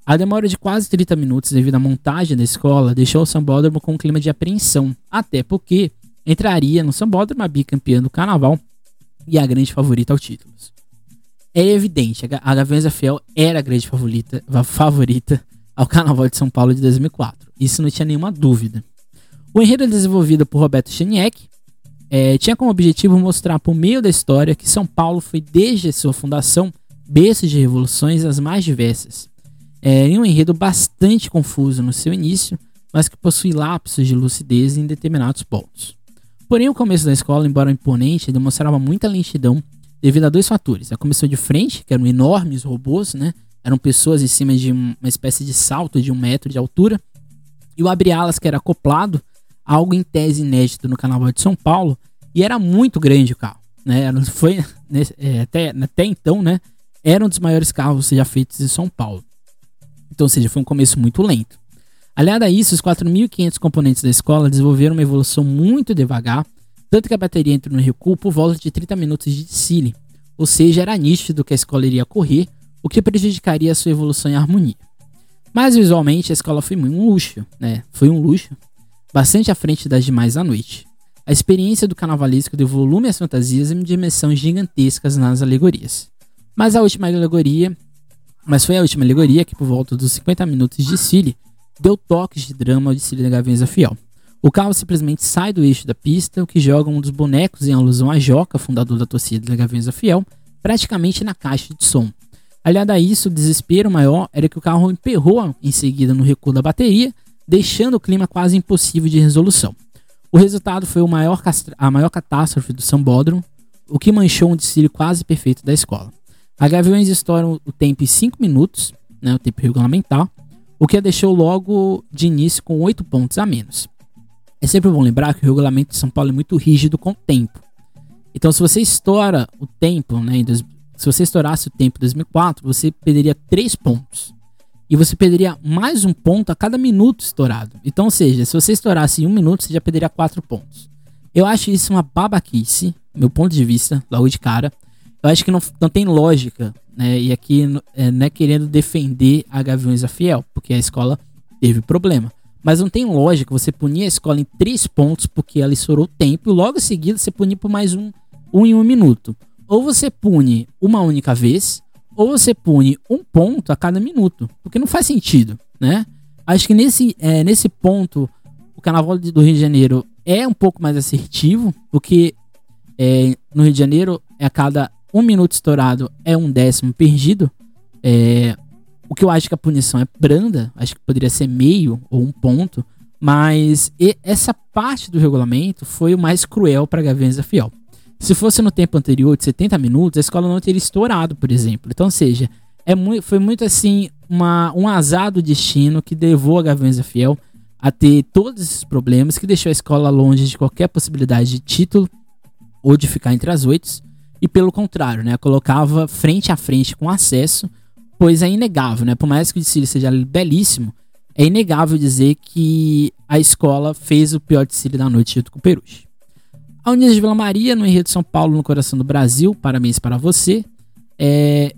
A demora de quase 30 minutos devido à montagem da escola deixou o sambódromo com um clima de apreensão, até porque entraria no sambódromo a bicampeã do carnaval e a grande favorita ao título. É evidente, a Gaviões da Fiel era a grande favorita, favorita ao Carnaval de São Paulo de 2004. Isso não tinha nenhuma dúvida. O enredo é desenvolvido por Roberto Cheniek é, tinha como objetivo mostrar por meio da história que São Paulo foi desde sua fundação berço de revoluções as mais diversas. É, em um enredo bastante confuso no seu início, mas que possui lapsos de lucidez em determinados pontos. Porém, o começo da escola, embora imponente, demonstrava muita lentidão devido a dois fatores. A comissão de frente, que eram enormes robôs, né? Eram pessoas em cima de uma espécie de salto de um metro de altura. E o abre-alas, que era acoplado algo em tese inédito no Carnaval de São Paulo, e era muito grande o carro, né? Foi é, até, até então, né? Era um dos maiores carros já feitos em São Paulo. Então, ou seja, foi um começo muito lento. Aliado a isso, os 4.500 componentes da escola desenvolveram uma evolução muito devagar, tanto que a bateria entrou no recuo por volta de 30 minutos de desfile, ou seja, era nítido que a escola iria correr, o que prejudicaria a sua evolução e harmonia. Mas visualmente a escola foi um luxo, né? Foi um luxo, bastante à frente das demais à noite. A experiência do carnavalesco deu volume às fantasias e dimensões gigantescas nas alegorias. Mas a última alegoria, mas foi a última alegoria que por volta dos 50 minutos de desfile deu toques de drama ao desfile da Gaviões Fiel. O carro simplesmente sai do eixo da pista, o que joga um dos bonecos em alusão a Joca, fundador da torcida da Gaviões Fiel, praticamente na caixa de som. Aliado a isso, o desespero maior era que o carro emperrou em seguida no recuo da bateria, deixando o clima quase impossível de resolução. O resultado foi maior a maior catástrofe do Sambódromo, o que manchou um desfile quase perfeito da escola. A Gaviões estouram o tempo em 5 minutos, né, o tempo regulamentar, o que a deixou logo de início com 8 pontos a menos. É sempre bom lembrar que o regulamento de São Paulo é muito rígido com o tempo. Então, se você estoura o tempo, né, se você estourasse o tempo em 2004, você perderia 3 pontos. E você perderia mais um ponto a cada minuto estourado. Então, ou seja, se você estourasse em um minuto, você já perderia 4 pontos. Eu acho isso uma babaquice, meu ponto de vista, logo de cara. Eu acho que não, não tem lógica, né? E aqui é, não é querendo defender a Gaviões a Fiel, porque a escola teve problema. Mas não tem lógica você punir a escola em três pontos porque ela estourou o tempo e logo em seguida você punir por mais um, um em um minuto. Ou você pune uma única vez, ou você pune um ponto a cada minuto. Porque não faz sentido, né? Acho que nesse, é, nesse ponto o Carnaval do Rio de Janeiro é um pouco mais assertivo, porque é, no Rio de Janeiro é a cada um minuto estourado é um décimo perdido. É, o que eu acho que a punição é branda, acho que poderia ser meio ou um ponto, mas essa parte do regulamento foi o mais cruel para Gaviões da Fiel. Se fosse no tempo anterior, de 70 minutos, a escola não teria estourado, por exemplo. Então, seja, é muito, foi muito assim uma, um azar do destino que levou a Gaviões da Fiel a ter todos esses problemas, que deixou a escola longe de qualquer possibilidade de título ou de ficar entre as oito. E pelo contrário, né, colocava frente a frente com acesso pois é inegável, né? Por mais que o desfile seja belíssimo, é inegável dizer que a escola fez o pior desfile da noite junto com o Peruche. A de Vila Maria, no Enredo de São Paulo, no coração do Brasil, parabéns para você, é,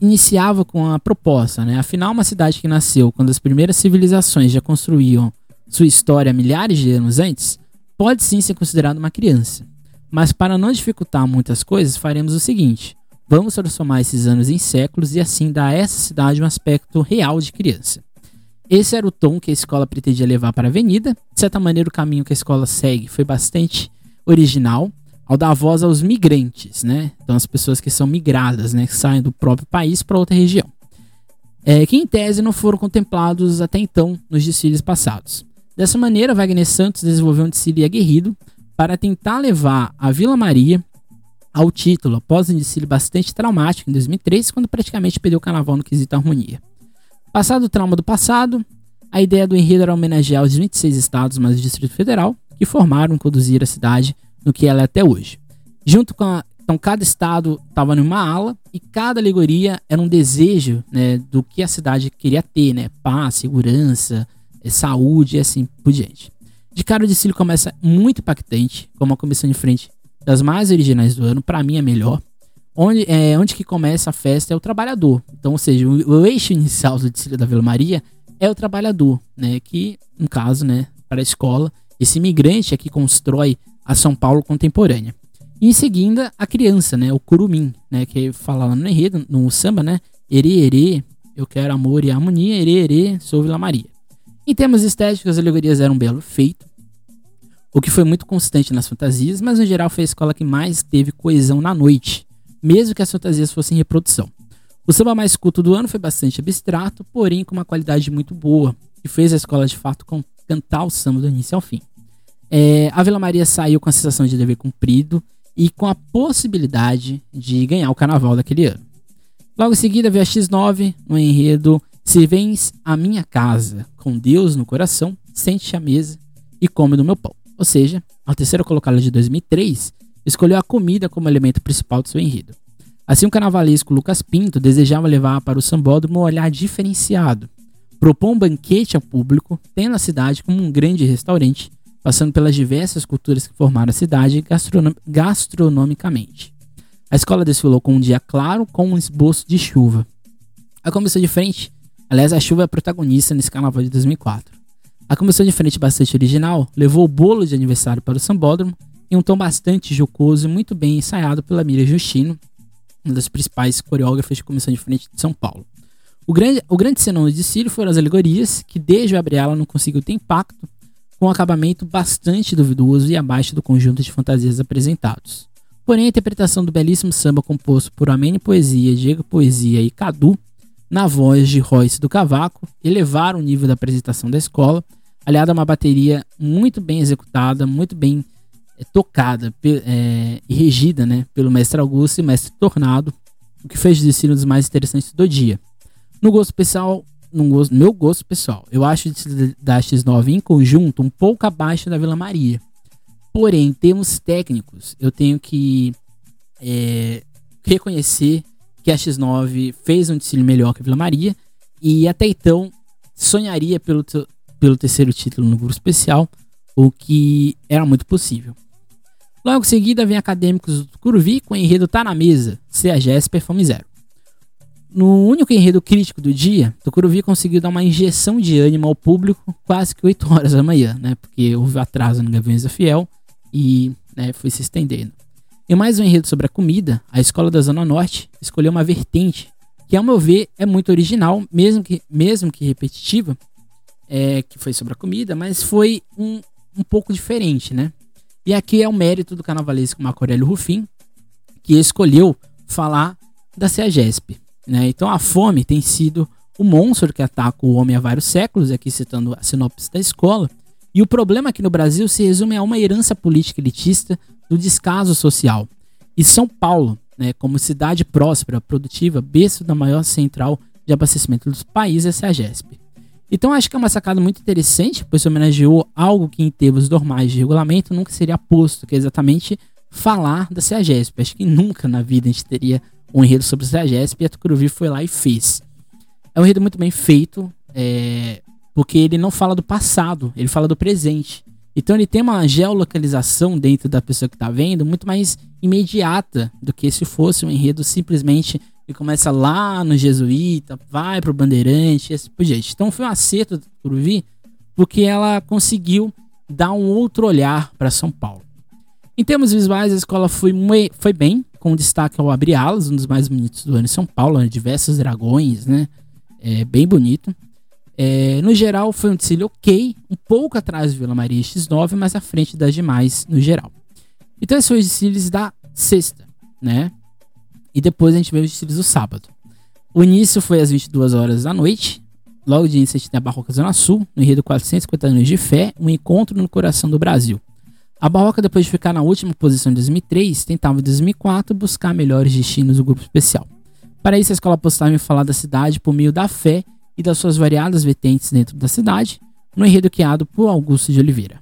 iniciava com a proposta, né? Afinal, uma cidade que nasceu quando as primeiras civilizações já construíam sua história milhares de anos antes, pode sim ser considerada uma criança. Mas para não dificultar muitas coisas, faremos o seguinte: Vamos transformar esses anos em séculos e assim dar a essa cidade um aspecto real de criança. Esse era o tom que a escola pretendia levar para a avenida. De certa maneira, o caminho que a escola segue foi bastante original ao dar voz aos migrantes, né? Então, as pessoas que são migradas, né? Que saem do próprio país para outra região. É, que em tese não foram contemplados até então nos desfiles passados. Dessa maneira, Wagner Santos desenvolveu um desfile aguerrido para tentar levar a Vila Maria ao título após um desfile bastante traumático em 2003, quando praticamente perdeu o carnaval no quesito harmonia. Passado o trauma do passado, a ideia do enredo era homenagear os 26 estados mais o Distrito Federal, que formaram e conduziram a cidade no que ela é até hoje. Junto com a, então cada estado estava numa ala e cada alegoria era um desejo né, do que a cidade queria ter, né? Paz, segurança, eh, saúde e assim por diante. De cara o desfile começa muito impactante, com uma comissão de frente das mais originais do ano, para mim é melhor. Onde, é, onde que começa a festa é o trabalhador. Então, ou seja, o, eixo inicial do desfile da Vila Maria é o trabalhador, né? Que, no caso, né, para a escola, esse imigrante é que constrói a São Paulo contemporânea. E em seguida, a criança, né? O curumim, né? Que fala lá no enredo, no samba, né? Ere, ere, eu quero amor e harmonia, ere, ere, sou Vila Maria. Em termos estéticos, as alegorias eram belo feito o que foi muito constante nas fantasias, mas no geral foi a escola que mais teve coesão na noite, mesmo que as fantasias fossem reprodução. O samba mais culto do ano foi bastante abstrato, porém com uma qualidade muito boa, que fez a escola de fato cantar o samba do início ao fim. É, a Vila Maria saiu com a sensação de dever cumprido e com a possibilidade de ganhar o carnaval daquele ano. Logo em seguida veio a X9, no enredo Se vens à minha casa, com Deus no coração, sente-te à mesa e come do meu pão. Ou seja, a terceira colocada de 2003 escolheu a comida como elemento principal do seu enredo. Assim, o carnavalesco Lucas Pinto desejava levar para o sambódromo um olhar diferenciado, propor um banquete ao público, tendo a cidade como um grande restaurante, passando pelas diversas culturas que formaram a cidade gastronom gastronomicamente. A escola desfilou com um dia claro com um esboço de chuva. A comissão de frente, aliás, a chuva é a protagonista nesse carnaval de 2004. A comissão de frente bastante original levou o bolo de aniversário para o sambódromo em um tom bastante jocoso e muito bem ensaiado pela Miriam Justino, uma das principais coreógrafas de comissão de frente de São Paulo. O grande, o grande senão do desfile foram as alegorias, que desde o abre ela não conseguiu ter impacto, com um acabamento bastante duvidoso e abaixo do conjunto de fantasias apresentados. Porém, a interpretação do belíssimo samba composto por Amene Poesia, Diego Poesia e Cadu, na voz de Royce do Cavaco, elevaram o nível da apresentação da escola, aliada a uma bateria muito bem executada, muito bem é, tocada é, e regida né, pelo mestre Augusto e mestre Tornado, o que fez o desfile um dos mais interessantes do dia. No gosto pessoal, no gosto, meu gosto pessoal, eu acho da X9 em conjunto um pouco abaixo da Vila Maria. Porém, em termos técnicos, eu tenho que é, reconhecer que a X9 fez um desfile melhor que a Vila Maria e até então sonharia pelo, pelo terceiro título no grupo especial, o que era muito possível. Logo em seguida vem Acadêmicos do Curuvi com o enredo Tá na Mesa, CAGS Performance Zero. No único enredo crítico do dia, Tucuruvi conseguiu dar uma injeção de ânimo ao público quase que 8 horas da manhã, né? Porque houve atraso no Gaviões da Fiel e né, foi se estendendo. Em mais um enredo sobre a comida, a escola da Zona Norte escolheu uma vertente que, ao meu ver, é muito original, mesmo que, mesmo que repetitiva, é, que foi sobre a comida, mas foi um, um pouco diferente, né? E aqui é o mérito do carnavalesco Marco Aurélio Rufim, que escolheu falar da CEAGESP. Né? Então a fome tem sido o monstro que ataca o homem há vários séculos, aqui citando a sinopse da escola. E o problema aqui no Brasil se resume a uma herança política elitista do descaso social. E São Paulo, né, como cidade próspera, produtiva, berço da maior central de abastecimento dos países, é a GESP. Então acho que é uma sacada muito interessante, pois homenageou algo que em termos normais de regulamento nunca seria posto, que é exatamente falar da CEAGESP. Acho que nunca na vida a gente teria um enredo sobre o CEAGESP e a Tucuruvi foi lá e fez. É um enredo muito bem feito, é, porque ele não fala do passado, ele fala do presente. Então ele tem uma geolocalização dentro da pessoa que está vendo muito mais imediata do que se fosse um enredo simplesmente que começa lá no Jesuíta, vai pro Bandeirante, esse tipo de jeito. Então foi um acerto da Tucuruvi, porque ela conseguiu dar um outro olhar para São Paulo. Em termos visuais, a escola foi, foi bem, com destaque ao Abre Alas, um dos mais bonitos do ano em São Paulo, né? diversos dragões, né? É bem bonito. É, no geral, foi um desfile ok, um pouco atrás do Vila Maria X9, mas à frente das demais no geral. Então, esses foram os desfiles da sexta, né? E depois a gente vê os desfiles do sábado. O início foi às 22 horas da noite. Logo de início a gente tem a Barroca Zona Sul, no enredo 450 anos de fé, um encontro no coração do Brasil. A Barroca, depois de ficar na última posição em 2003, tentava em 2004 buscar melhores destinos do grupo especial. Para isso, a escola apostava em falar da cidade por meio da fé e das suas variadas vertentes dentro da cidade, no enredo criado por Augusto de Oliveira.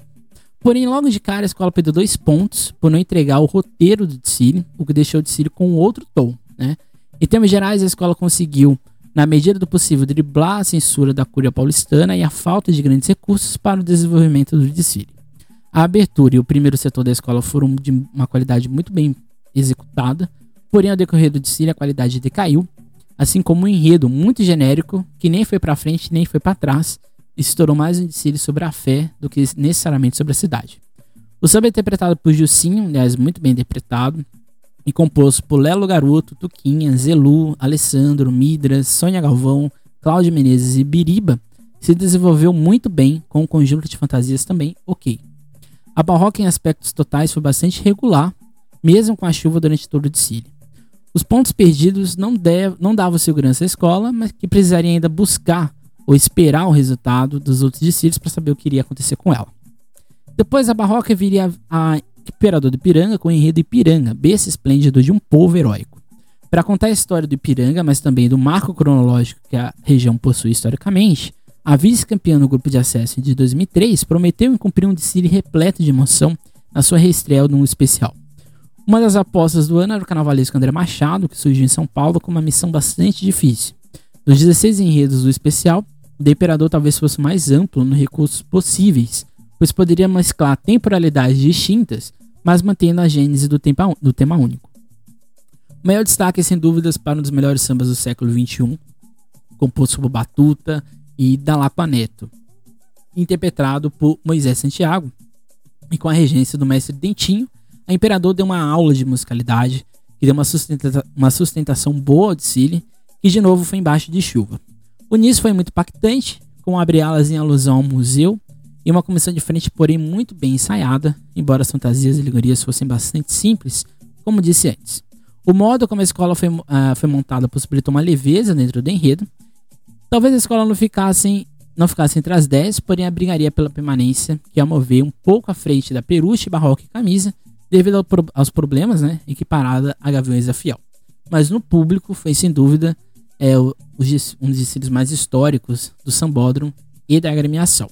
Porém, logo de cara, a escola perdeu dois pontos por não entregar o roteiro do desfile, o que deixou o desfile com outro tom. Né? Em termos gerais, a escola conseguiu, na medida do possível, driblar a censura da Cúria Paulistana e a falta de grandes recursos para o desenvolvimento do desfile. A abertura e o primeiro setor da escola foram de uma qualidade muito bem executada, porém ao decorrer do desfile a qualidade decaiu, assim como um enredo muito genérico que nem foi para frente nem foi para trás e se tornou mais um desfile sobre a fé do que necessariamente sobre a cidade. O samba é interpretado por Gilcinho, aliás, muito bem interpretado, e composto por Lelo Garoto, Tuquinha, Zelu, Alessandro, Midras, Sônia Galvão, Cláudio Menezes e Biriba, se desenvolveu muito bem com um conjunto de fantasias também ok. A barroca em aspectos totais foi bastante regular, mesmo com a chuva durante todo o desfile. Os pontos perdidos não, não davam segurança à escola, mas que precisaria ainda buscar ou esperar o resultado dos outros desfiles para saber o que iria acontecer com ela. Depois a barroca viria a Imperador do Ipiranga com o enredo Ipiranga, berço esplêndido de um povo heróico. Para contar a história do Ipiranga, mas também do marco cronológico que a região possui historicamente, a vice-campeã no grupo de acesso de 2003 prometeu cumprir um desfile repleto de emoção na sua reestreia no especial. Uma das apostas do ano era o carnavalesco André Machado, que surgiu em São Paulo com uma missão bastante difícil. Dos 16 enredos do especial, o Imperador talvez fosse mais amplo nos recursos possíveis, pois poderia mesclar temporalidades distintas, mas mantendo a gênese do, do tema único. O maior destaque é sem dúvidas para um dos melhores sambas do século XXI, composto por Batuta e Dalapa Neto, interpretado por Moisés Santiago, e com a regência do mestre Dentinho, a Imperador deu uma aula de musicalidade que deu uma, sustenta uma sustentação boa ao Cile, que de novo foi embaixo de chuva. O início foi muito impactante, com abre-alas em alusão ao museu e uma comissão de frente, porém muito bem ensaiada, embora as fantasias e alegorias fossem bastante simples, como disse antes. O modo como a escola foi, uh, foi montada possibilitou uma leveza dentro do enredo. Talvez a escola não ficasse, não ficasse entre as 10, porém abrigaria pela permanência, que a mover um pouco à frente da Peruche, Barroca e Camisa, devido ao, aos problemas, né, equiparada a Gaviões da Fiel. Mas no público foi sem dúvida é, o, um dos desfiles mais históricos do Sambódromo e da agremiação.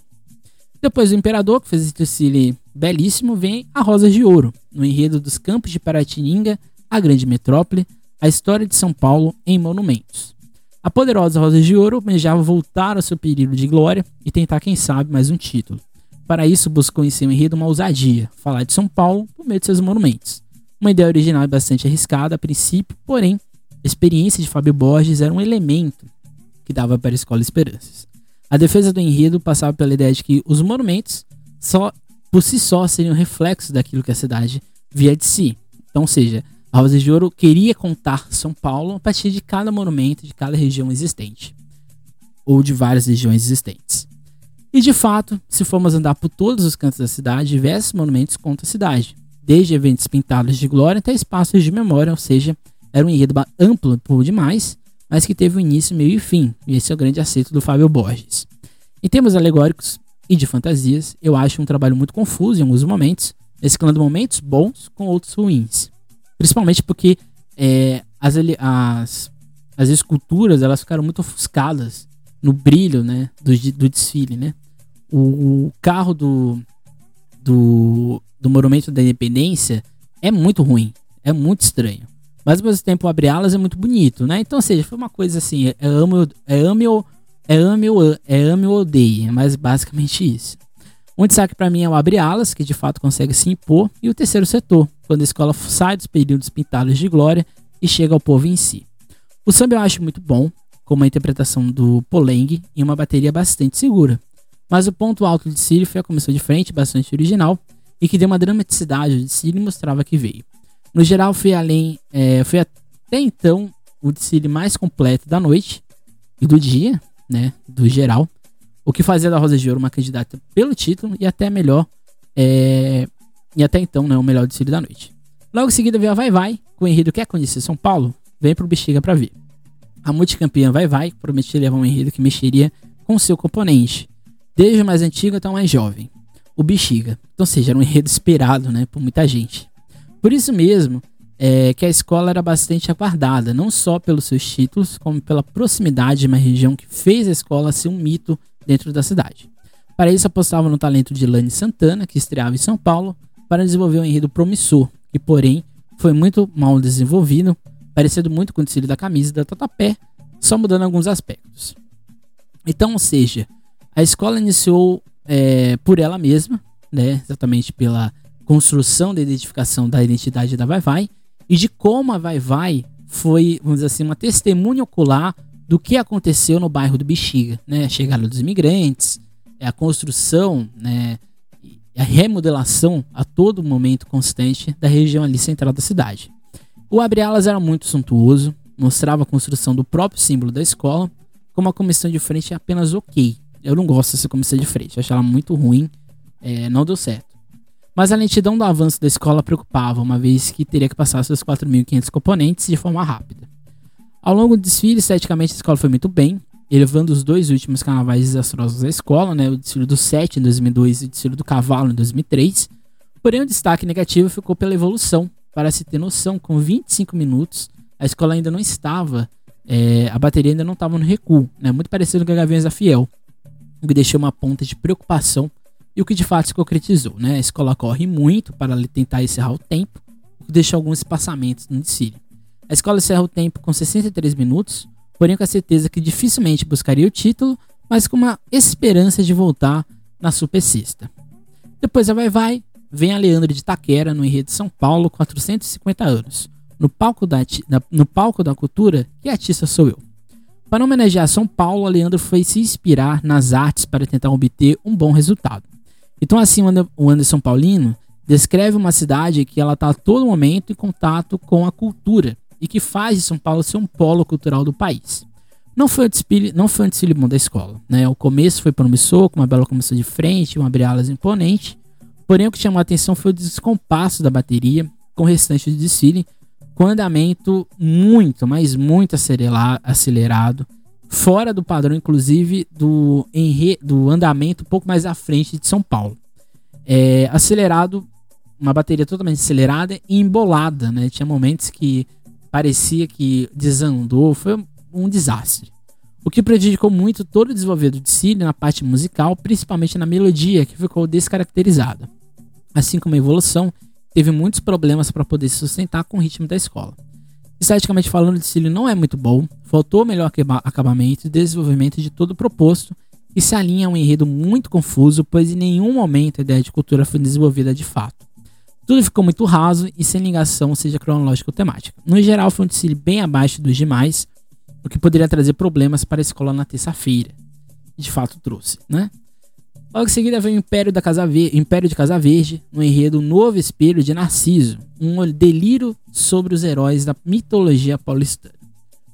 Depois do Imperador, que fez esse desfile belíssimo, vem a Rosa de Ouro, no enredo dos campos de Paratininga, a grande metrópole, a história de São Paulo em monumentos. A poderosa Rosa de Ouro planejava voltar ao seu período de glória e tentar, quem sabe, mais um título. Para isso, buscou em seu enredo uma ousadia, falar de São Paulo por meio de seus monumentos. Uma ideia original e bastante arriscada a princípio, porém, a experiência de Fábio Borges era um elemento que dava para a escola esperanças. A defesa do enredo passava pela ideia de que os monumentos só por si só seriam reflexos daquilo que a cidade via de si. Então, ou seja, a de Ouro queria contar São Paulo a partir de cada monumento de cada região existente, ou de várias regiões existentes. E de fato, se formos andar por todos os cantos da cidade, diversos monumentos contam a cidade, desde eventos pintados de glória até espaços de memória, ou seja, era um enredo amplo por demais, mas que teve um início, meio e fim, e esse é o grande acerto do Fábio Borges. Em termos alegóricos e de fantasias, eu acho um trabalho muito confuso em alguns momentos, mesclando momentos bons com outros ruins. Principalmente porque é, as, as, as esculturas elas ficaram muito ofuscadas no brilho né, do, do desfile. Né? O, o carro do, do, do Monumento da Independência é muito ruim, é muito estranho. Mas ao mesmo tempo, abre alas é muito bonito, né? Então, ou seja, foi uma coisa assim, é ame, é ame é ame é ame ou odeie, é mas basicamente isso. Um destaque para mim é o abre alas, que de fato consegue se impor, e o terceiro setor, quando a escola sai dos períodos pintados de glória e chega ao povo em si. O samba eu acho muito bom, com uma interpretação do Poleng e uma bateria bastante segura. Mas o ponto alto de Círio foi a comissão de frente, bastante original, e que deu uma dramaticidade de Círio e mostrava que veio. No geral, foi além, é, foi até então o desfile mais completo da noite e do dia, né, do geral, o que fazia da Rosa de Ouro uma candidata pelo título e até melhor, é, e até então, né, o melhor desfile da noite. Logo em seguida veio a Vai Vai, com o enredo Quer Conhecer São Paulo, vem pro Bexiga para ver. A multicampeã Vai Vai prometia levar um enredo que mexeria com seu componente, desde o mais antigo até o mais jovem, o Bexiga. Então, seja, era um enredo esperado, né, por muita gente. Por isso mesmo é, que a escola era bastante aguardada, não só pelos seus títulos, como pela proximidade de uma região que fez a escola ser um mito dentro da cidade. Para isso, apostavam no talento de Lani Santana, que estreava em São Paulo, para desenvolver um enredo promissor, que, porém, foi muito mal desenvolvido, parecendo muito com o tecido da camisa da Tatapé, só mudando alguns aspectos. Então, ou seja, a escola iniciou é, por ela mesma, né, exatamente pela construção da identificação da identidade da Vai Vai e de como a Vai Vai foi, vamos dizer assim, uma testemunha ocular do que aconteceu no bairro do Bexiga, né? A chegada dos imigrantes, é a construção, né? A remodelação a todo momento constante da região ali central da cidade. O Abre Alas era muito suntuoso, mostrava a construção do próprio símbolo da escola, como a comissão de frente é apenas ok. Eu não gosto dessa comissão de frente, acho ela muito ruim, é, não deu certo. Mas a lentidão do avanço da escola preocupava, uma vez que teria que passar seus 4.500 componentes de forma rápida. Ao longo do desfile, esteticamente a escola foi muito bem, elevando os dois últimos carnavais desastrosos da escola, né, o desfile do 7 em 2002 e o desfile do cavalo em 2003. Porém, o destaque negativo ficou pela evolução. Para se ter noção, com 25 minutos, a escola ainda não estava, é, a bateria ainda não estava no recuo, né, muito parecido com a Gaviões da Fiel, o que deixou uma ponta de preocupação e o que de fato se concretizou, né? A escola corre muito para tentar encerrar o tempo, o que deixa alguns espaçamentos no desfile. A escola encerra o tempo com 63 minutos, porém com a certeza que dificilmente buscaria o título, mas com uma esperança de voltar na super sexta. Depois a Vai Vai, vem a Leandro de Taquera no enredo de São Paulo, 450 anos, no palco da, no palco da cultura, que artista sou eu? Para homenagear São Paulo, Leandro foi se inspirar nas artes para tentar obter um bom resultado. Então, assim, o Anderson Paulino descreve uma cidade que ela está a todo momento em contato com a cultura e que faz de São Paulo ser um polo cultural do país. Não foi desfile, não foi um desfile bom da escola. Né? O começo foi promissor, com uma bela começou de frente, uma abre-alas imponente. Porém, o que chamou a atenção foi o descompasso da bateria com o restante do desfile, com andamento muito, mas muito acelerado, fora do padrão, inclusive, do, do andamento um pouco mais à frente de São Paulo. É, acelerado, uma bateria totalmente acelerada e embolada, né? Tinha momentos que parecia que desandou, foi um desastre. O que prejudicou muito todo o desenvolvimento de Cine na parte musical, principalmente na melodia, que ficou descaracterizada. Assim como a evolução, teve muitos problemas para poder se sustentar com o ritmo da escola. Esteticamente falando, o Cine não é muito bom, faltou melhor acabamento e desenvolvimento de todo o proposto, e se alinha a um enredo muito confuso, pois em nenhum momento a ideia de cultura foi desenvolvida de fato. Tudo ficou muito raso e sem ligação, seja cronológica ou temática. No geral, foi um desfile bem abaixo dos demais, o que poderia trazer problemas para a escola na terça-feira. De fato trouxe, né? Logo em seguida vem o Império, da Casa Império de Casa Verde, no enredo Novo Espelho de Narciso, um delírio sobre os heróis da mitologia paulistana.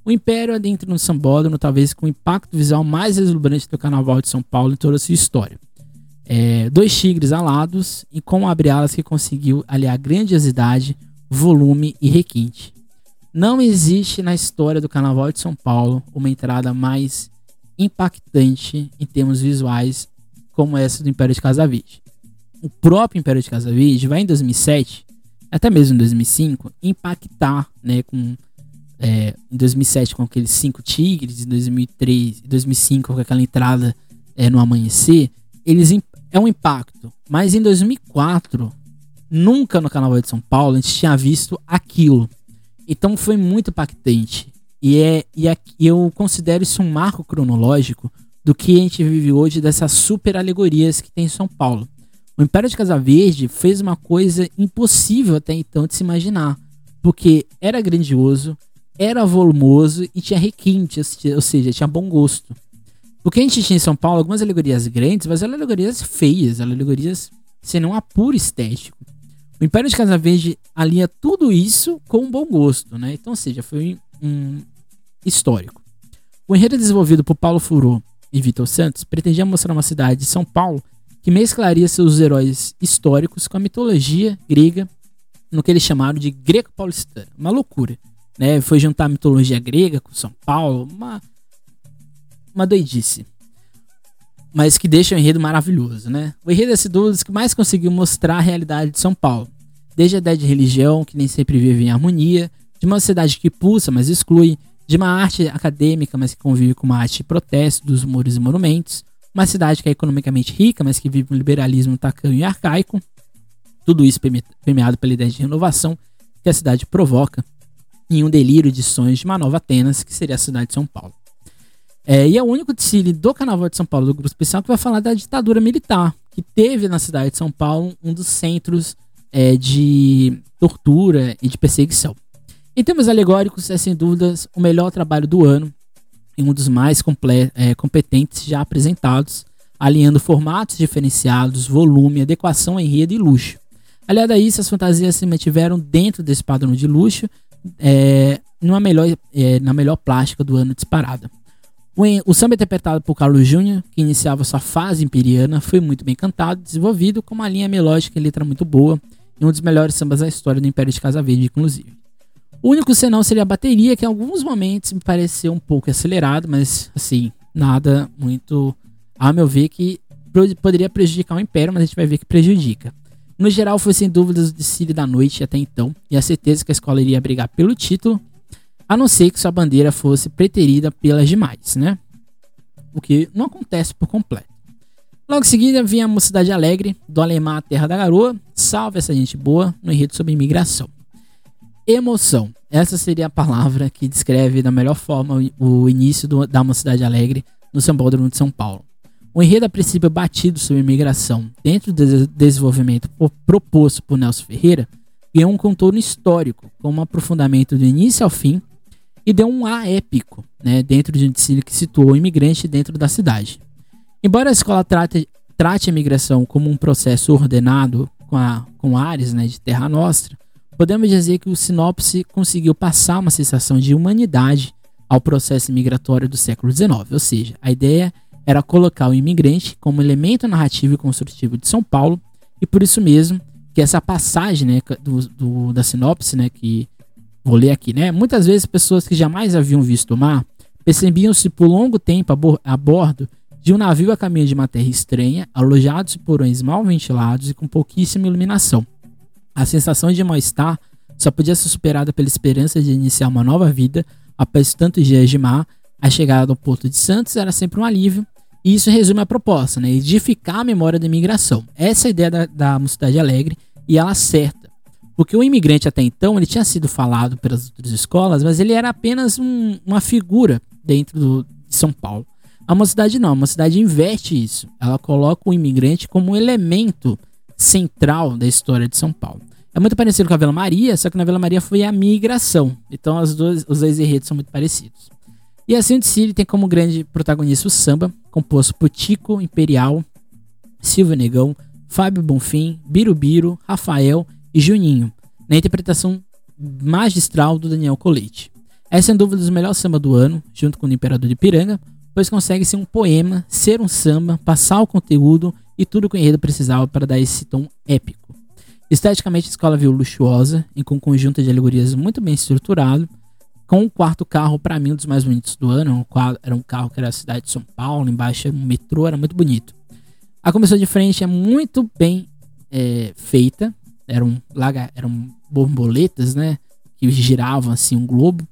O Império adentra no sambódromo, talvez com o impacto visual mais deslumbrante do Carnaval de São Paulo em toda a sua história. É, dois tigres alados e com abre-alas que conseguiu aliar grandiosidade, volume e requinte. Não existe na história do Carnaval de São Paulo uma entrada mais impactante em termos visuais como essa do Império de Casa Verde. O próprio Império de Casa Verde vai em 2007, até mesmo em 2005, impactar, né, com é, em 2007 com aqueles cinco tigres, em 2003, 2005 com aquela entrada é, no amanhecer, eles é um impacto. Mas em 2004, nunca no Carnaval de São Paulo a gente tinha visto aquilo. Então foi muito impactante. E, é, e é, eu considero isso um marco cronológico do que a gente vive hoje dessas super alegorias que tem em São Paulo. O Império de Casa Verde fez uma coisa impossível até então de se imaginar, porque era grandioso, era volumoso e tinha requinte, ou seja, tinha bom gosto. O que a gente tinha em São Paulo, algumas alegorias grandes, mas eram alegorias feias, alegorias sem um apuro estético. O Império de Casa Verde alinha tudo isso com um bom gosto, né? Então, seja, foi um histórico. O enredo desenvolvido por Paulo Furô e Vitor Santos pretendia mostrar uma cidade de São Paulo que mesclaria seus heróis históricos com a mitologia grega no que eles chamaram de greco-paulistana. Uma loucura, né? Foi juntar a mitologia grega com São Paulo, uma, uma doidice mas que deixa o enredo maravilhoso, né? O enredo é esse dos que mais conseguiu mostrar a realidade de São Paulo. Desde a ideia de religião, que nem sempre vive em harmonia, de uma cidade que pulsa, mas exclui, de uma arte acadêmica, mas que convive com uma arte de protesto dos muros e monumentos, uma cidade que é economicamente rica, mas que vive um liberalismo tacanho e arcaico, tudo isso permeado pela ideia de renovação que a cidade provoca, em um delírio de sonhos de uma nova Atenas, que seria a cidade de São Paulo. É, e é o único desfile do Carnaval de São Paulo, do Grupo Especial, que vai falar da ditadura militar, que teve na cidade de São Paulo um dos centros é, de tortura e de perseguição. Em termos alegóricos, é sem dúvidas o melhor trabalho do ano e um dos mais é, competentes já apresentados, alinhando formatos diferenciados, volume, adequação, enredo e luxo. Aliado a isso, as fantasias se mantiveram dentro desse padrão de luxo, é, numa melhor, é, na melhor plástica do ano disparada. O, samba interpretado por Carlos Júnior, que iniciava sua fase imperiana, foi muito bem cantado, desenvolvido com uma linha melódica e letra muito boa, e um dos melhores sambas da história do Império de Casa Verde, inclusive. O único senão seria a bateria, que em alguns momentos me pareceu um pouco acelerado, mas assim, nada muito, a meu ver, que poderia prejudicar o Império, mas a gente vai ver que prejudica. No geral, foi sem dúvidas o desfile da noite até então, e a certeza que a escola iria brigar pelo título, a não ser que sua bandeira fosse preterida pelas demais, né? O que não acontece por completo. Logo em seguida vinha a Mocidade Alegre, do Alemar à Terra da Garoa, salve essa gente boa, no enredo sobre imigração. Emoção. Essa seria a palavra que descreve da melhor forma o início do, da Mocidade Alegre no Sambódromo de São Paulo. O enredo a princípio é batido sobre imigração dentro do desenvolvimento proposto por Nelson Ferreira ganhou um contorno histórico, com um aprofundamento do início ao fim e deu um ar épico né, dentro de um desfile que situou o imigrante dentro da cidade. Embora a escola trate, trate a imigração como um processo ordenado com, a, com áreas né, de terra nostra, podemos dizer que o sinopse conseguiu passar uma sensação de humanidade ao processo migratório do século XIX, ou seja, a ideia era colocar o imigrante como elemento narrativo e construtivo de São Paulo, e por isso mesmo que essa passagem né, do, do, da sinopse, né, que vou ler aqui, né, muitas vezes pessoas que jamais haviam visto o mar percebiam-se por longo tempo a, a bordo de um navio a caminho de uma terra estranha, alojados em porões mal ventilados e com pouquíssima iluminação. A sensação de mal-estar só podia ser superada pela esperança de iniciar uma nova vida após tantos dias de mar. A chegada ao Porto de Santos era sempre um alívio, e isso resume a proposta, né? edificar a memória da imigração. Essa é a ideia da, da Mocidade Alegre, e ela acerta. Porque o imigrante até então ele tinha sido falado pelas outras escolas, mas ele era apenas um, uma figura dentro do, de São Paulo. A mocidade não, a mocidade inverte isso. Ela coloca o imigrante como um elemento central da história de São Paulo. É muito parecido com a Vila Maria, só que na Vila Maria foi a migração. Então as duas, os dois enredos são muito parecidos. E assim o City tem como grande protagonista o samba, composto por Tico, Imperial, Silvio Negão, Fábio Bonfim, Birubiru, Rafael e Juninho, na interpretação magistral do Daniel Colete. É sem dúvida o melhor samba do ano, junto com o Imperador de Piranga, pois consegue ser um poema, ser um samba, passar o conteúdo e tudo que o enredo precisava para dar esse tom épico. Esteticamente, a escola viu luxuosa e com um conjunto de alegorias muito bem estruturado, com o quarto carro, para mim, um dos mais bonitos do ano. Era um carro que era a cidade de São Paulo, embaixo era um metrô, era muito bonito. A comissão de frente é muito bem é, feita. Eram, laga, eram borboletas, né? Que giravam assim um globo.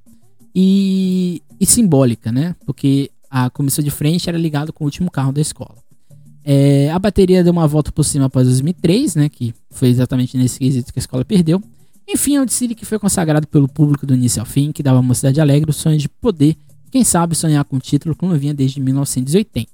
E, e simbólica, né? Porque a comissão de frente era ligada com o último carro da escola. É, a bateria deu uma volta por cima após 2003, né, que foi exatamente nesse quesito que a escola perdeu. Enfim, é um desfile que foi consagrado pelo público do início ao fim, que dava a mocidade alegre o sonho de poder, quem sabe, sonhar com o título como vinha desde 1980.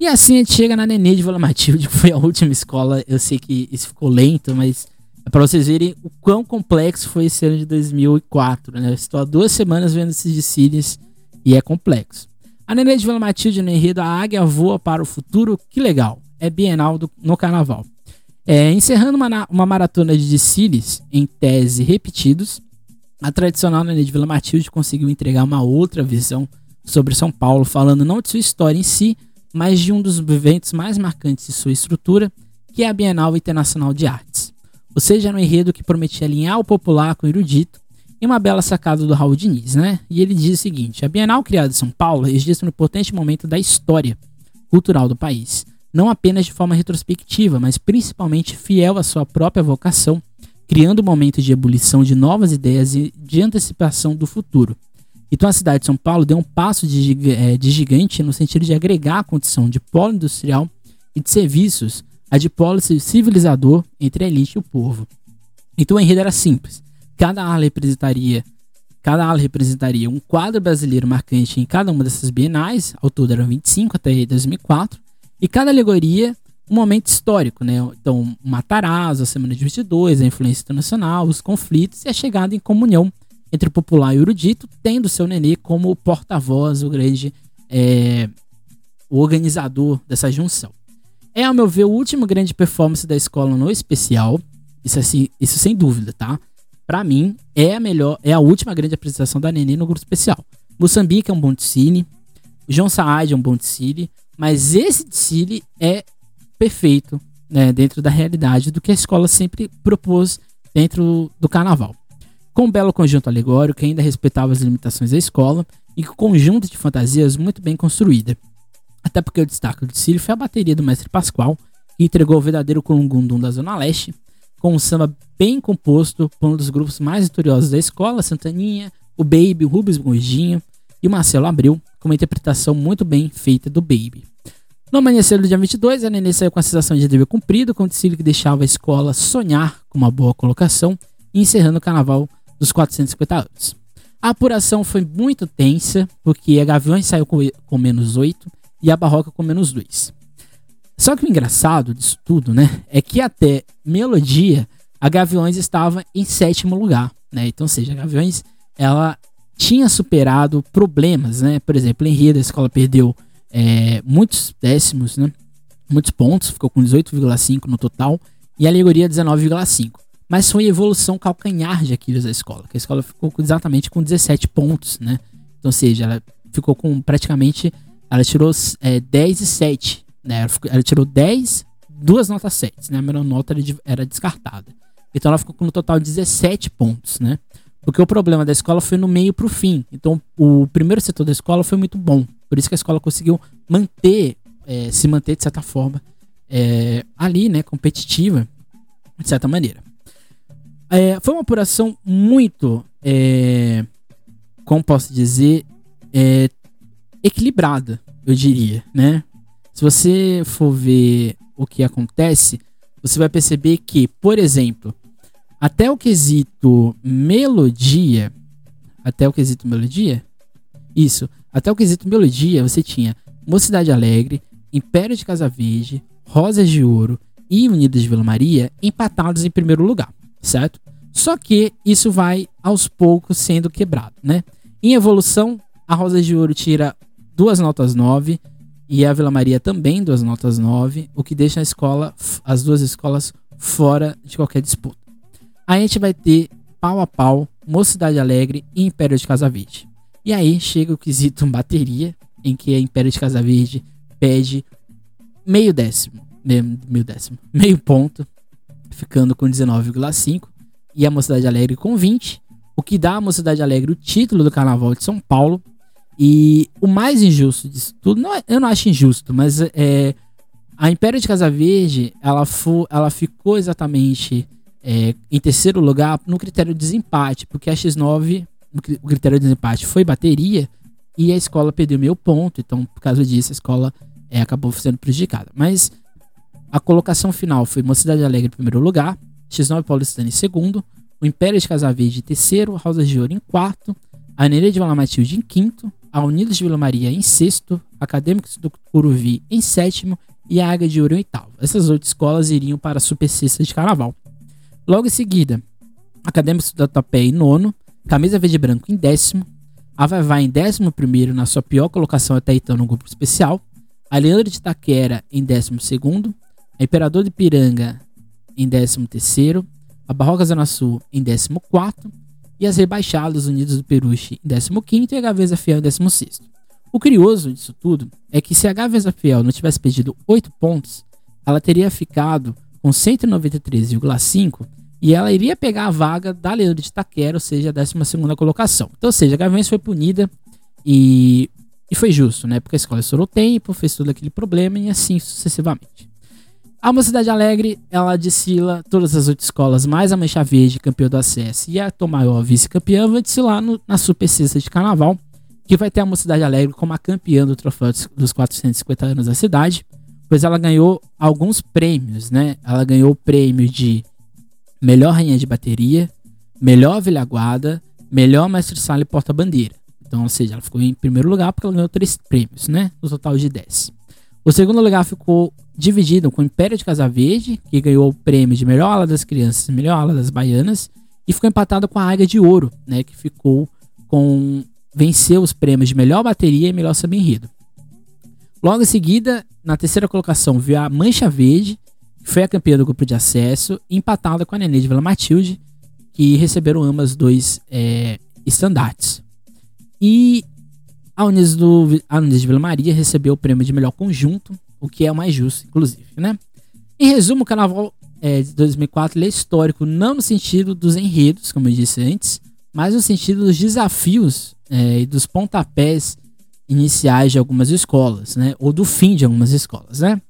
E assim a gente chega na Nenê de Vila Matilde, que foi a última escola. Eu sei que isso ficou lento, mas é para vocês verem o quão complexo foi esse ano de 2004. Né? estou há duas semanas vendo esses desfiles e é complexo. A Nenê de Vila Matilde no enredo A Águia Voa para o Futuro, que legal. É bienal do, no carnaval. É, encerrando uma, uma maratona de desfiles, em tese repetidos, a tradicional Nenê de Vila Matilde conseguiu entregar uma outra visão sobre São Paulo, falando não de sua história em si, mas de um dos eventos mais marcantes de sua estrutura, que é a Bienal Internacional de Artes. Seja, um enredo que prometia alinhar o popular com o erudito, e uma bela sacada do Raul Diniz, né? E ele diz o seguinte: a Bienal criada em São Paulo registra um importante momento da história cultural do país, não apenas de forma retrospectiva, mas principalmente fiel à sua própria vocação, criando um momento de ebulição de novas ideias e de antecipação do futuro. Então a cidade de São Paulo deu um passo de, de gigante no sentido de agregar a condição de polo industrial e de serviços a de polo civilizador entre a elite e o povo. Então o enredo era simples Cada ala representaria cada ala representaria um quadro brasileiro marcante em cada uma dessas bienais, ao todo eram 25 até 2004, e cada alegoria um momento histórico, né? Então, o Matarazzo, a Semana de 22, a influência internacional, os conflitos e a chegada em comunhão entre o popular e o erudito, tendo seu nenê como porta-voz, o grande é, o organizador dessa junção. É, ao meu ver, o último grande performance da escola no especial, isso, assim, isso sem dúvida, tá? para mim, é a melhor, é a última grande apresentação da Nenê no grupo especial. Moçambique é um bom Cine, João Saad é um bom Cine, mas esse Cine é perfeito né, dentro da realidade do que a escola sempre propôs dentro do carnaval. Com um belo conjunto alegórico que ainda respeitava as limitações da escola e com um conjunto de fantasias muito bem construída. Até porque o destaque do Cílio foi a bateria do mestre Pascoal, que entregou o verdadeiro Colungundum da Zona Leste, com um samba bem composto por um dos grupos mais vitoriosos da escola, Santaninha, o Baby, o Rubens Gordinho e o Marcelo Abreu, com uma interpretação muito bem feita do Baby. No amanhecer do dia 22, a Nenê saiu com a sensação de dever cumprido, com o desfile que deixava a escola sonhar com uma boa colocação encerrando o carnaval dos 450 anos. A apuração foi muito tensa, porque a Gaviões saiu com, com menos 8 e a Barroca com menos 2. Só que o engraçado disso tudo, né, é que até melodia a Gaviões estava em sétimo lugar, né? Então, seja, a Gaviões ela tinha superado problemas, né? Por exemplo, em Rio a escola perdeu é, muitos décimos, né? Muitos pontos, ficou com 18,5 no total e a alegoria 19,5. Mas foi a evolução calcanhar de Aquiles da escola, que a escola ficou exatamente com 17 pontos, né? Então, seja, ela ficou com praticamente. Ela tirou é, 10 e 7. Né? Ela, tirou 10, duas notas 7, né? A menor nota era, descartada. Então ela ficou com no total 17 pontos, né? Porque o problema da escola foi no meio pro fim. Então o primeiro setor da escola foi muito bom. Por isso que a escola conseguiu manter, é, se manter de certa forma é, ali, né? Competitiva, de certa maneira. É, foi uma apuração muito, é, como posso dizer, é, equilibrada, eu diria, né? Se você for ver o que acontece, você vai perceber que, por exemplo, até o quesito melodia, até o quesito melodia, isso, até o quesito melodia, você tinha Mocidade Alegre, Império de Casa Verde, Rosas de Ouro e Unidas de Vila Maria empatados em primeiro lugar, certo? Só que isso vai aos poucos sendo quebrado, né? Em evolução, a Rosa de Ouro tira duas notas 9 e a Vila Maria também duas notas 9, o que deixa a escola, as duas escolas fora de qualquer disputa. Aí a gente vai ter pau a pau, Mocidade Alegre e Império de Casa Verde. E aí chega o quesito bateria, em que a Império de Casa Verde pede meio décimo, meio, décimo, meio ponto, ficando com 19,5 e a Mocidade Alegre com 20, o que dá à Mocidade Alegre o título do Carnaval de São Paulo. E o mais injusto disso tudo, não, é, eu não acho injusto, mas é, a Império de Casa Verde, ela, fu, ela ficou exatamente é, em terceiro lugar no critério de desempate, porque a X9, o critério de desempate foi bateria e a escola perdeu meio ponto, então por causa disso a escola é, acabou sendo prejudicada. Mas a colocação final foi Mocidade Alegre em primeiro lugar, X9 Paulistano em segundo, o Império de Casa Verde em terceiro, Rosas de Ouro em quarto, a Nenê de Vila Matilde em quinto, a Unidos de Vila Maria em sexto, Acadêmicos do Curuvi em sétimo e a Águia de Ouro em oitavo. Essas oito escolas iriam para a Super Sexta de Carnaval. Logo em seguida, Acadêmicos do Tatuapé em nono, Camisa Verde e Branco em décimo, a Vai em décimo primeiro na sua pior colocação até então no grupo especial, a Leandro de Taquera em décimo segundo, a Imperador de Piranga em 13º, a Barroca Zona Sul em 14º e as Rebaixadas Unidos do Peruche em 15º e Gaveza Fiel em 16º. O curioso disso tudo é que se a Gaveza Fiel não tivesse perdido 8 pontos, ela teria ficado com 193,5 e ela iria pegar a vaga da Leandro de Taquera, ou seja, a 12 colocação. Então, ou seja, a Gaviões foi punida e, e foi justo, né? Porque a escola estourou tempo, fez todo aquele problema e assim sucessivamente. A Mocidade Alegre, ela desfila todas as oito escolas, mais a Mancha Verde, campeão do acesso, e a Tomaior, vice-campeã, vai desfilar no, na Super Sexta de Carnaval, que vai ter a Mocidade Alegre como a campeã do troféu dos 450 anos da cidade, pois ela ganhou alguns prêmios, né? Ela ganhou o prêmio de melhor rainha de bateria, melhor velha guarda, melhor mestre sala e porta-bandeira. Então, ou seja, ela ficou em primeiro lugar porque ela ganhou três prêmios, né? No total de 10. O segundo lugar ficou dividido com o Império de Casa Verde, que ganhou o prêmio de melhor ala das crianças e melhor ala das baianas, e ficou empatado com a Águia de Ouro, né, que ficou com venceu os prêmios de melhor bateria e melhor samba. Logo em seguida, na terceira colocação, veio a Mancha Verde, que foi a campeã do grupo de acesso, empatada com a Nenê de Vila Matilde, que receberam ambas dois é, estandartes. E a Unis, do, a de Vila Maria recebeu o prêmio de melhor conjunto, o que é o mais justo, inclusive, né? Em resumo, o Carnaval é, de 2004 é histórico não no sentido dos enredos, como eu disse antes, mas no sentido dos desafios é, e dos pontapés iniciais de algumas escolas, né? Ou do fim de algumas escolas, né?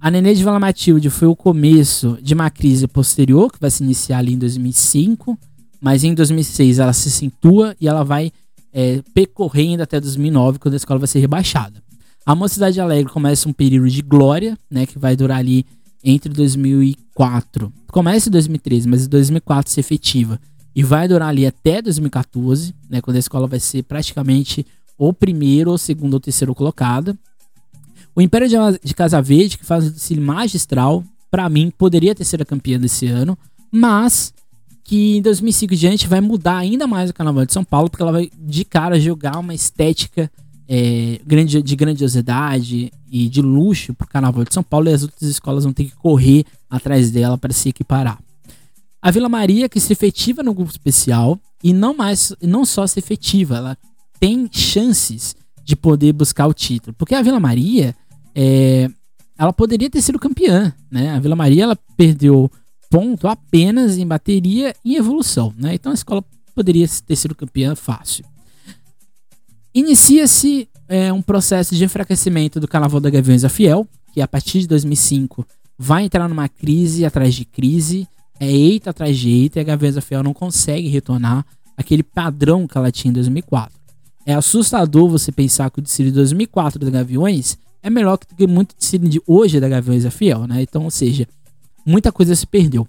A Nenê de Vila Matilde foi o começo de uma crise posterior, que vai se iniciar ali em 2005, mas em 2006 ela se acentua e ela vai é, percorrendo até 2009, quando a escola vai ser rebaixada. A Mocidade Alegre começa um período de glória, né, que vai durar ali entre 2004, começa em 2013, mas em 2004 se efetiva e vai durar ali até 2014, né, quando a escola vai ser praticamente o primeiro, ou segundo ou terceiro colocada. O Império de Casa Verde, que faz o desfile magistral, para mim poderia ter sido a campeã desse ano, mas que em 2005 diante vai mudar ainda mais o Carnaval de São Paulo, porque ela vai de cara jogar uma estética é, grande, de grandiosidade e de luxo para o Carnaval de São Paulo e as outras escolas vão ter que correr atrás dela para se equiparar. A Vila Maria, que se efetiva no grupo especial e não mais, não só se efetiva, ela tem chances de poder buscar o título, porque a Vila Maria, é, ela poderia ter sido campeã, né? A Vila Maria ela perdeu ponto apenas em bateria e evolução, né? Então a escola poderia ter sido campeã fácil. Inicia-se é, um processo de enfraquecimento do Carnaval da Gaviões a Fiel, que a partir de 2005 vai entrar numa crise atrás de crise, é eita atrás de eita, e a Gaviões a Fiel não consegue retornar aquele padrão que ela tinha em 2004. É assustador você pensar que o desfile de 2004 da Gaviões é melhor que muito desfile de hoje da Gaviões a Fiel, né? Então, ou seja, muita coisa se perdeu.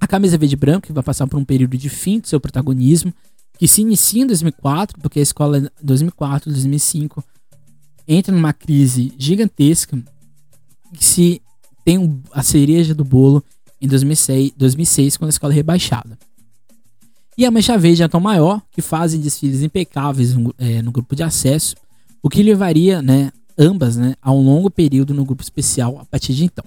A camisa verde e branco vai passar por um período de fim do seu protagonismo, que se inicia em 2004, porque a escola 2004, 2005 entra numa crise gigantesca, que se tem a cereja do bolo em 2006, 2006 quando a escola é rebaixada. E a Mancha Verde a Tom Maior, que fazem desfiles impecáveis no, é, no grupo de acesso, o que levaria, né, ambas, né, a um longo período no grupo especial a partir de então.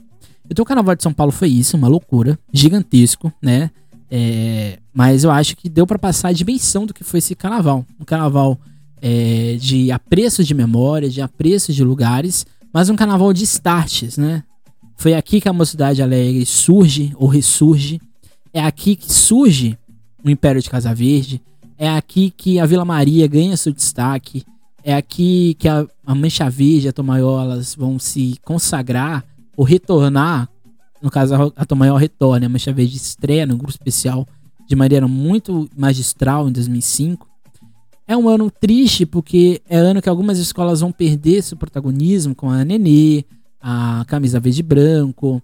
Então o Carnaval de São Paulo foi isso, uma loucura, gigantesco, né? É, mas eu acho que deu para passar a dimensão do que foi esse carnaval. Um carnaval é, de apreço de memória, de apreço de lugares, mas um carnaval de starts, né? Foi aqui que a Mocidade Alegre surge ou ressurge. É aqui que surge o Império de Casa Verde. É aqui que a Vila Maria ganha seu destaque. É aqui que a, a Mancha Verde e a Tomaiolas vão se consagrar ou retornar, no caso a Tomaior retorna, a Mancha Verde estreia no grupo especial de maneira muito magistral em 2005. É um ano triste porque é ano que algumas escolas vão perder seu protagonismo com a Nenê, a Camisa Verde e Branco,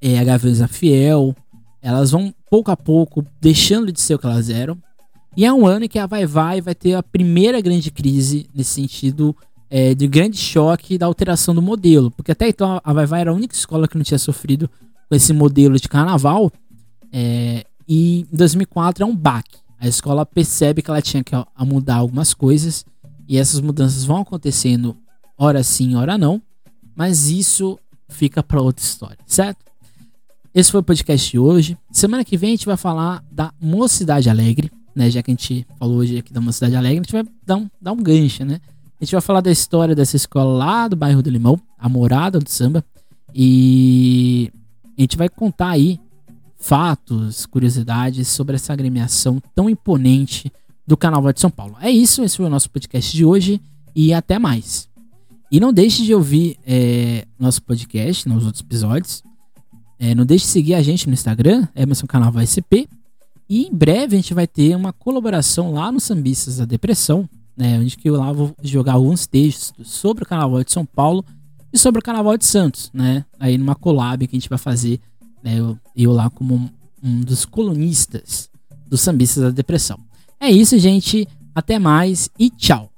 é, a Gaveza Fiel. Elas vão pouco a pouco deixando de ser o que elas eram. E é um ano em que a Vai Vai vai ter a primeira grande crise nesse sentido é, de grande choque da alteração do modelo. Porque até então a Vai Vai era a única escola que não tinha sofrido com esse modelo de carnaval. É, e em 2004 é um baque. A escola percebe que ela tinha que mudar algumas coisas. E essas mudanças vão acontecendo, hora sim, hora não. Mas isso fica para outra história, certo? Esse foi o podcast de hoje. Semana que vem a gente vai falar da Mocidade Alegre, né? Já que a gente falou hoje aqui da Mocidade Alegre, a gente vai dar um, dar um gancho, né? A gente vai falar da história dessa escola lá do bairro do Limão, a morada do samba. E a gente vai contar aí fatos, curiosidades sobre essa agremiação tão imponente do Carnaval de São Paulo. É isso, esse foi o nosso podcast de hoje e até mais. E não deixe de ouvir é, nosso podcast nos outros episódios. É, não deixe de seguir a gente no Instagram, Emerson Carnaval SP. E em breve a gente vai ter uma colaboração lá no Sambistas da Depressão, né, onde que eu lá vou jogar alguns textos sobre o Carnaval de São Paulo e sobre o Carnaval de Santos, né? Aí numa collab que a gente vai fazer, né, eu, eu lá como um, um dos colunistas dos Sambistas da Depressão. É isso, gente. Até mais e tchau.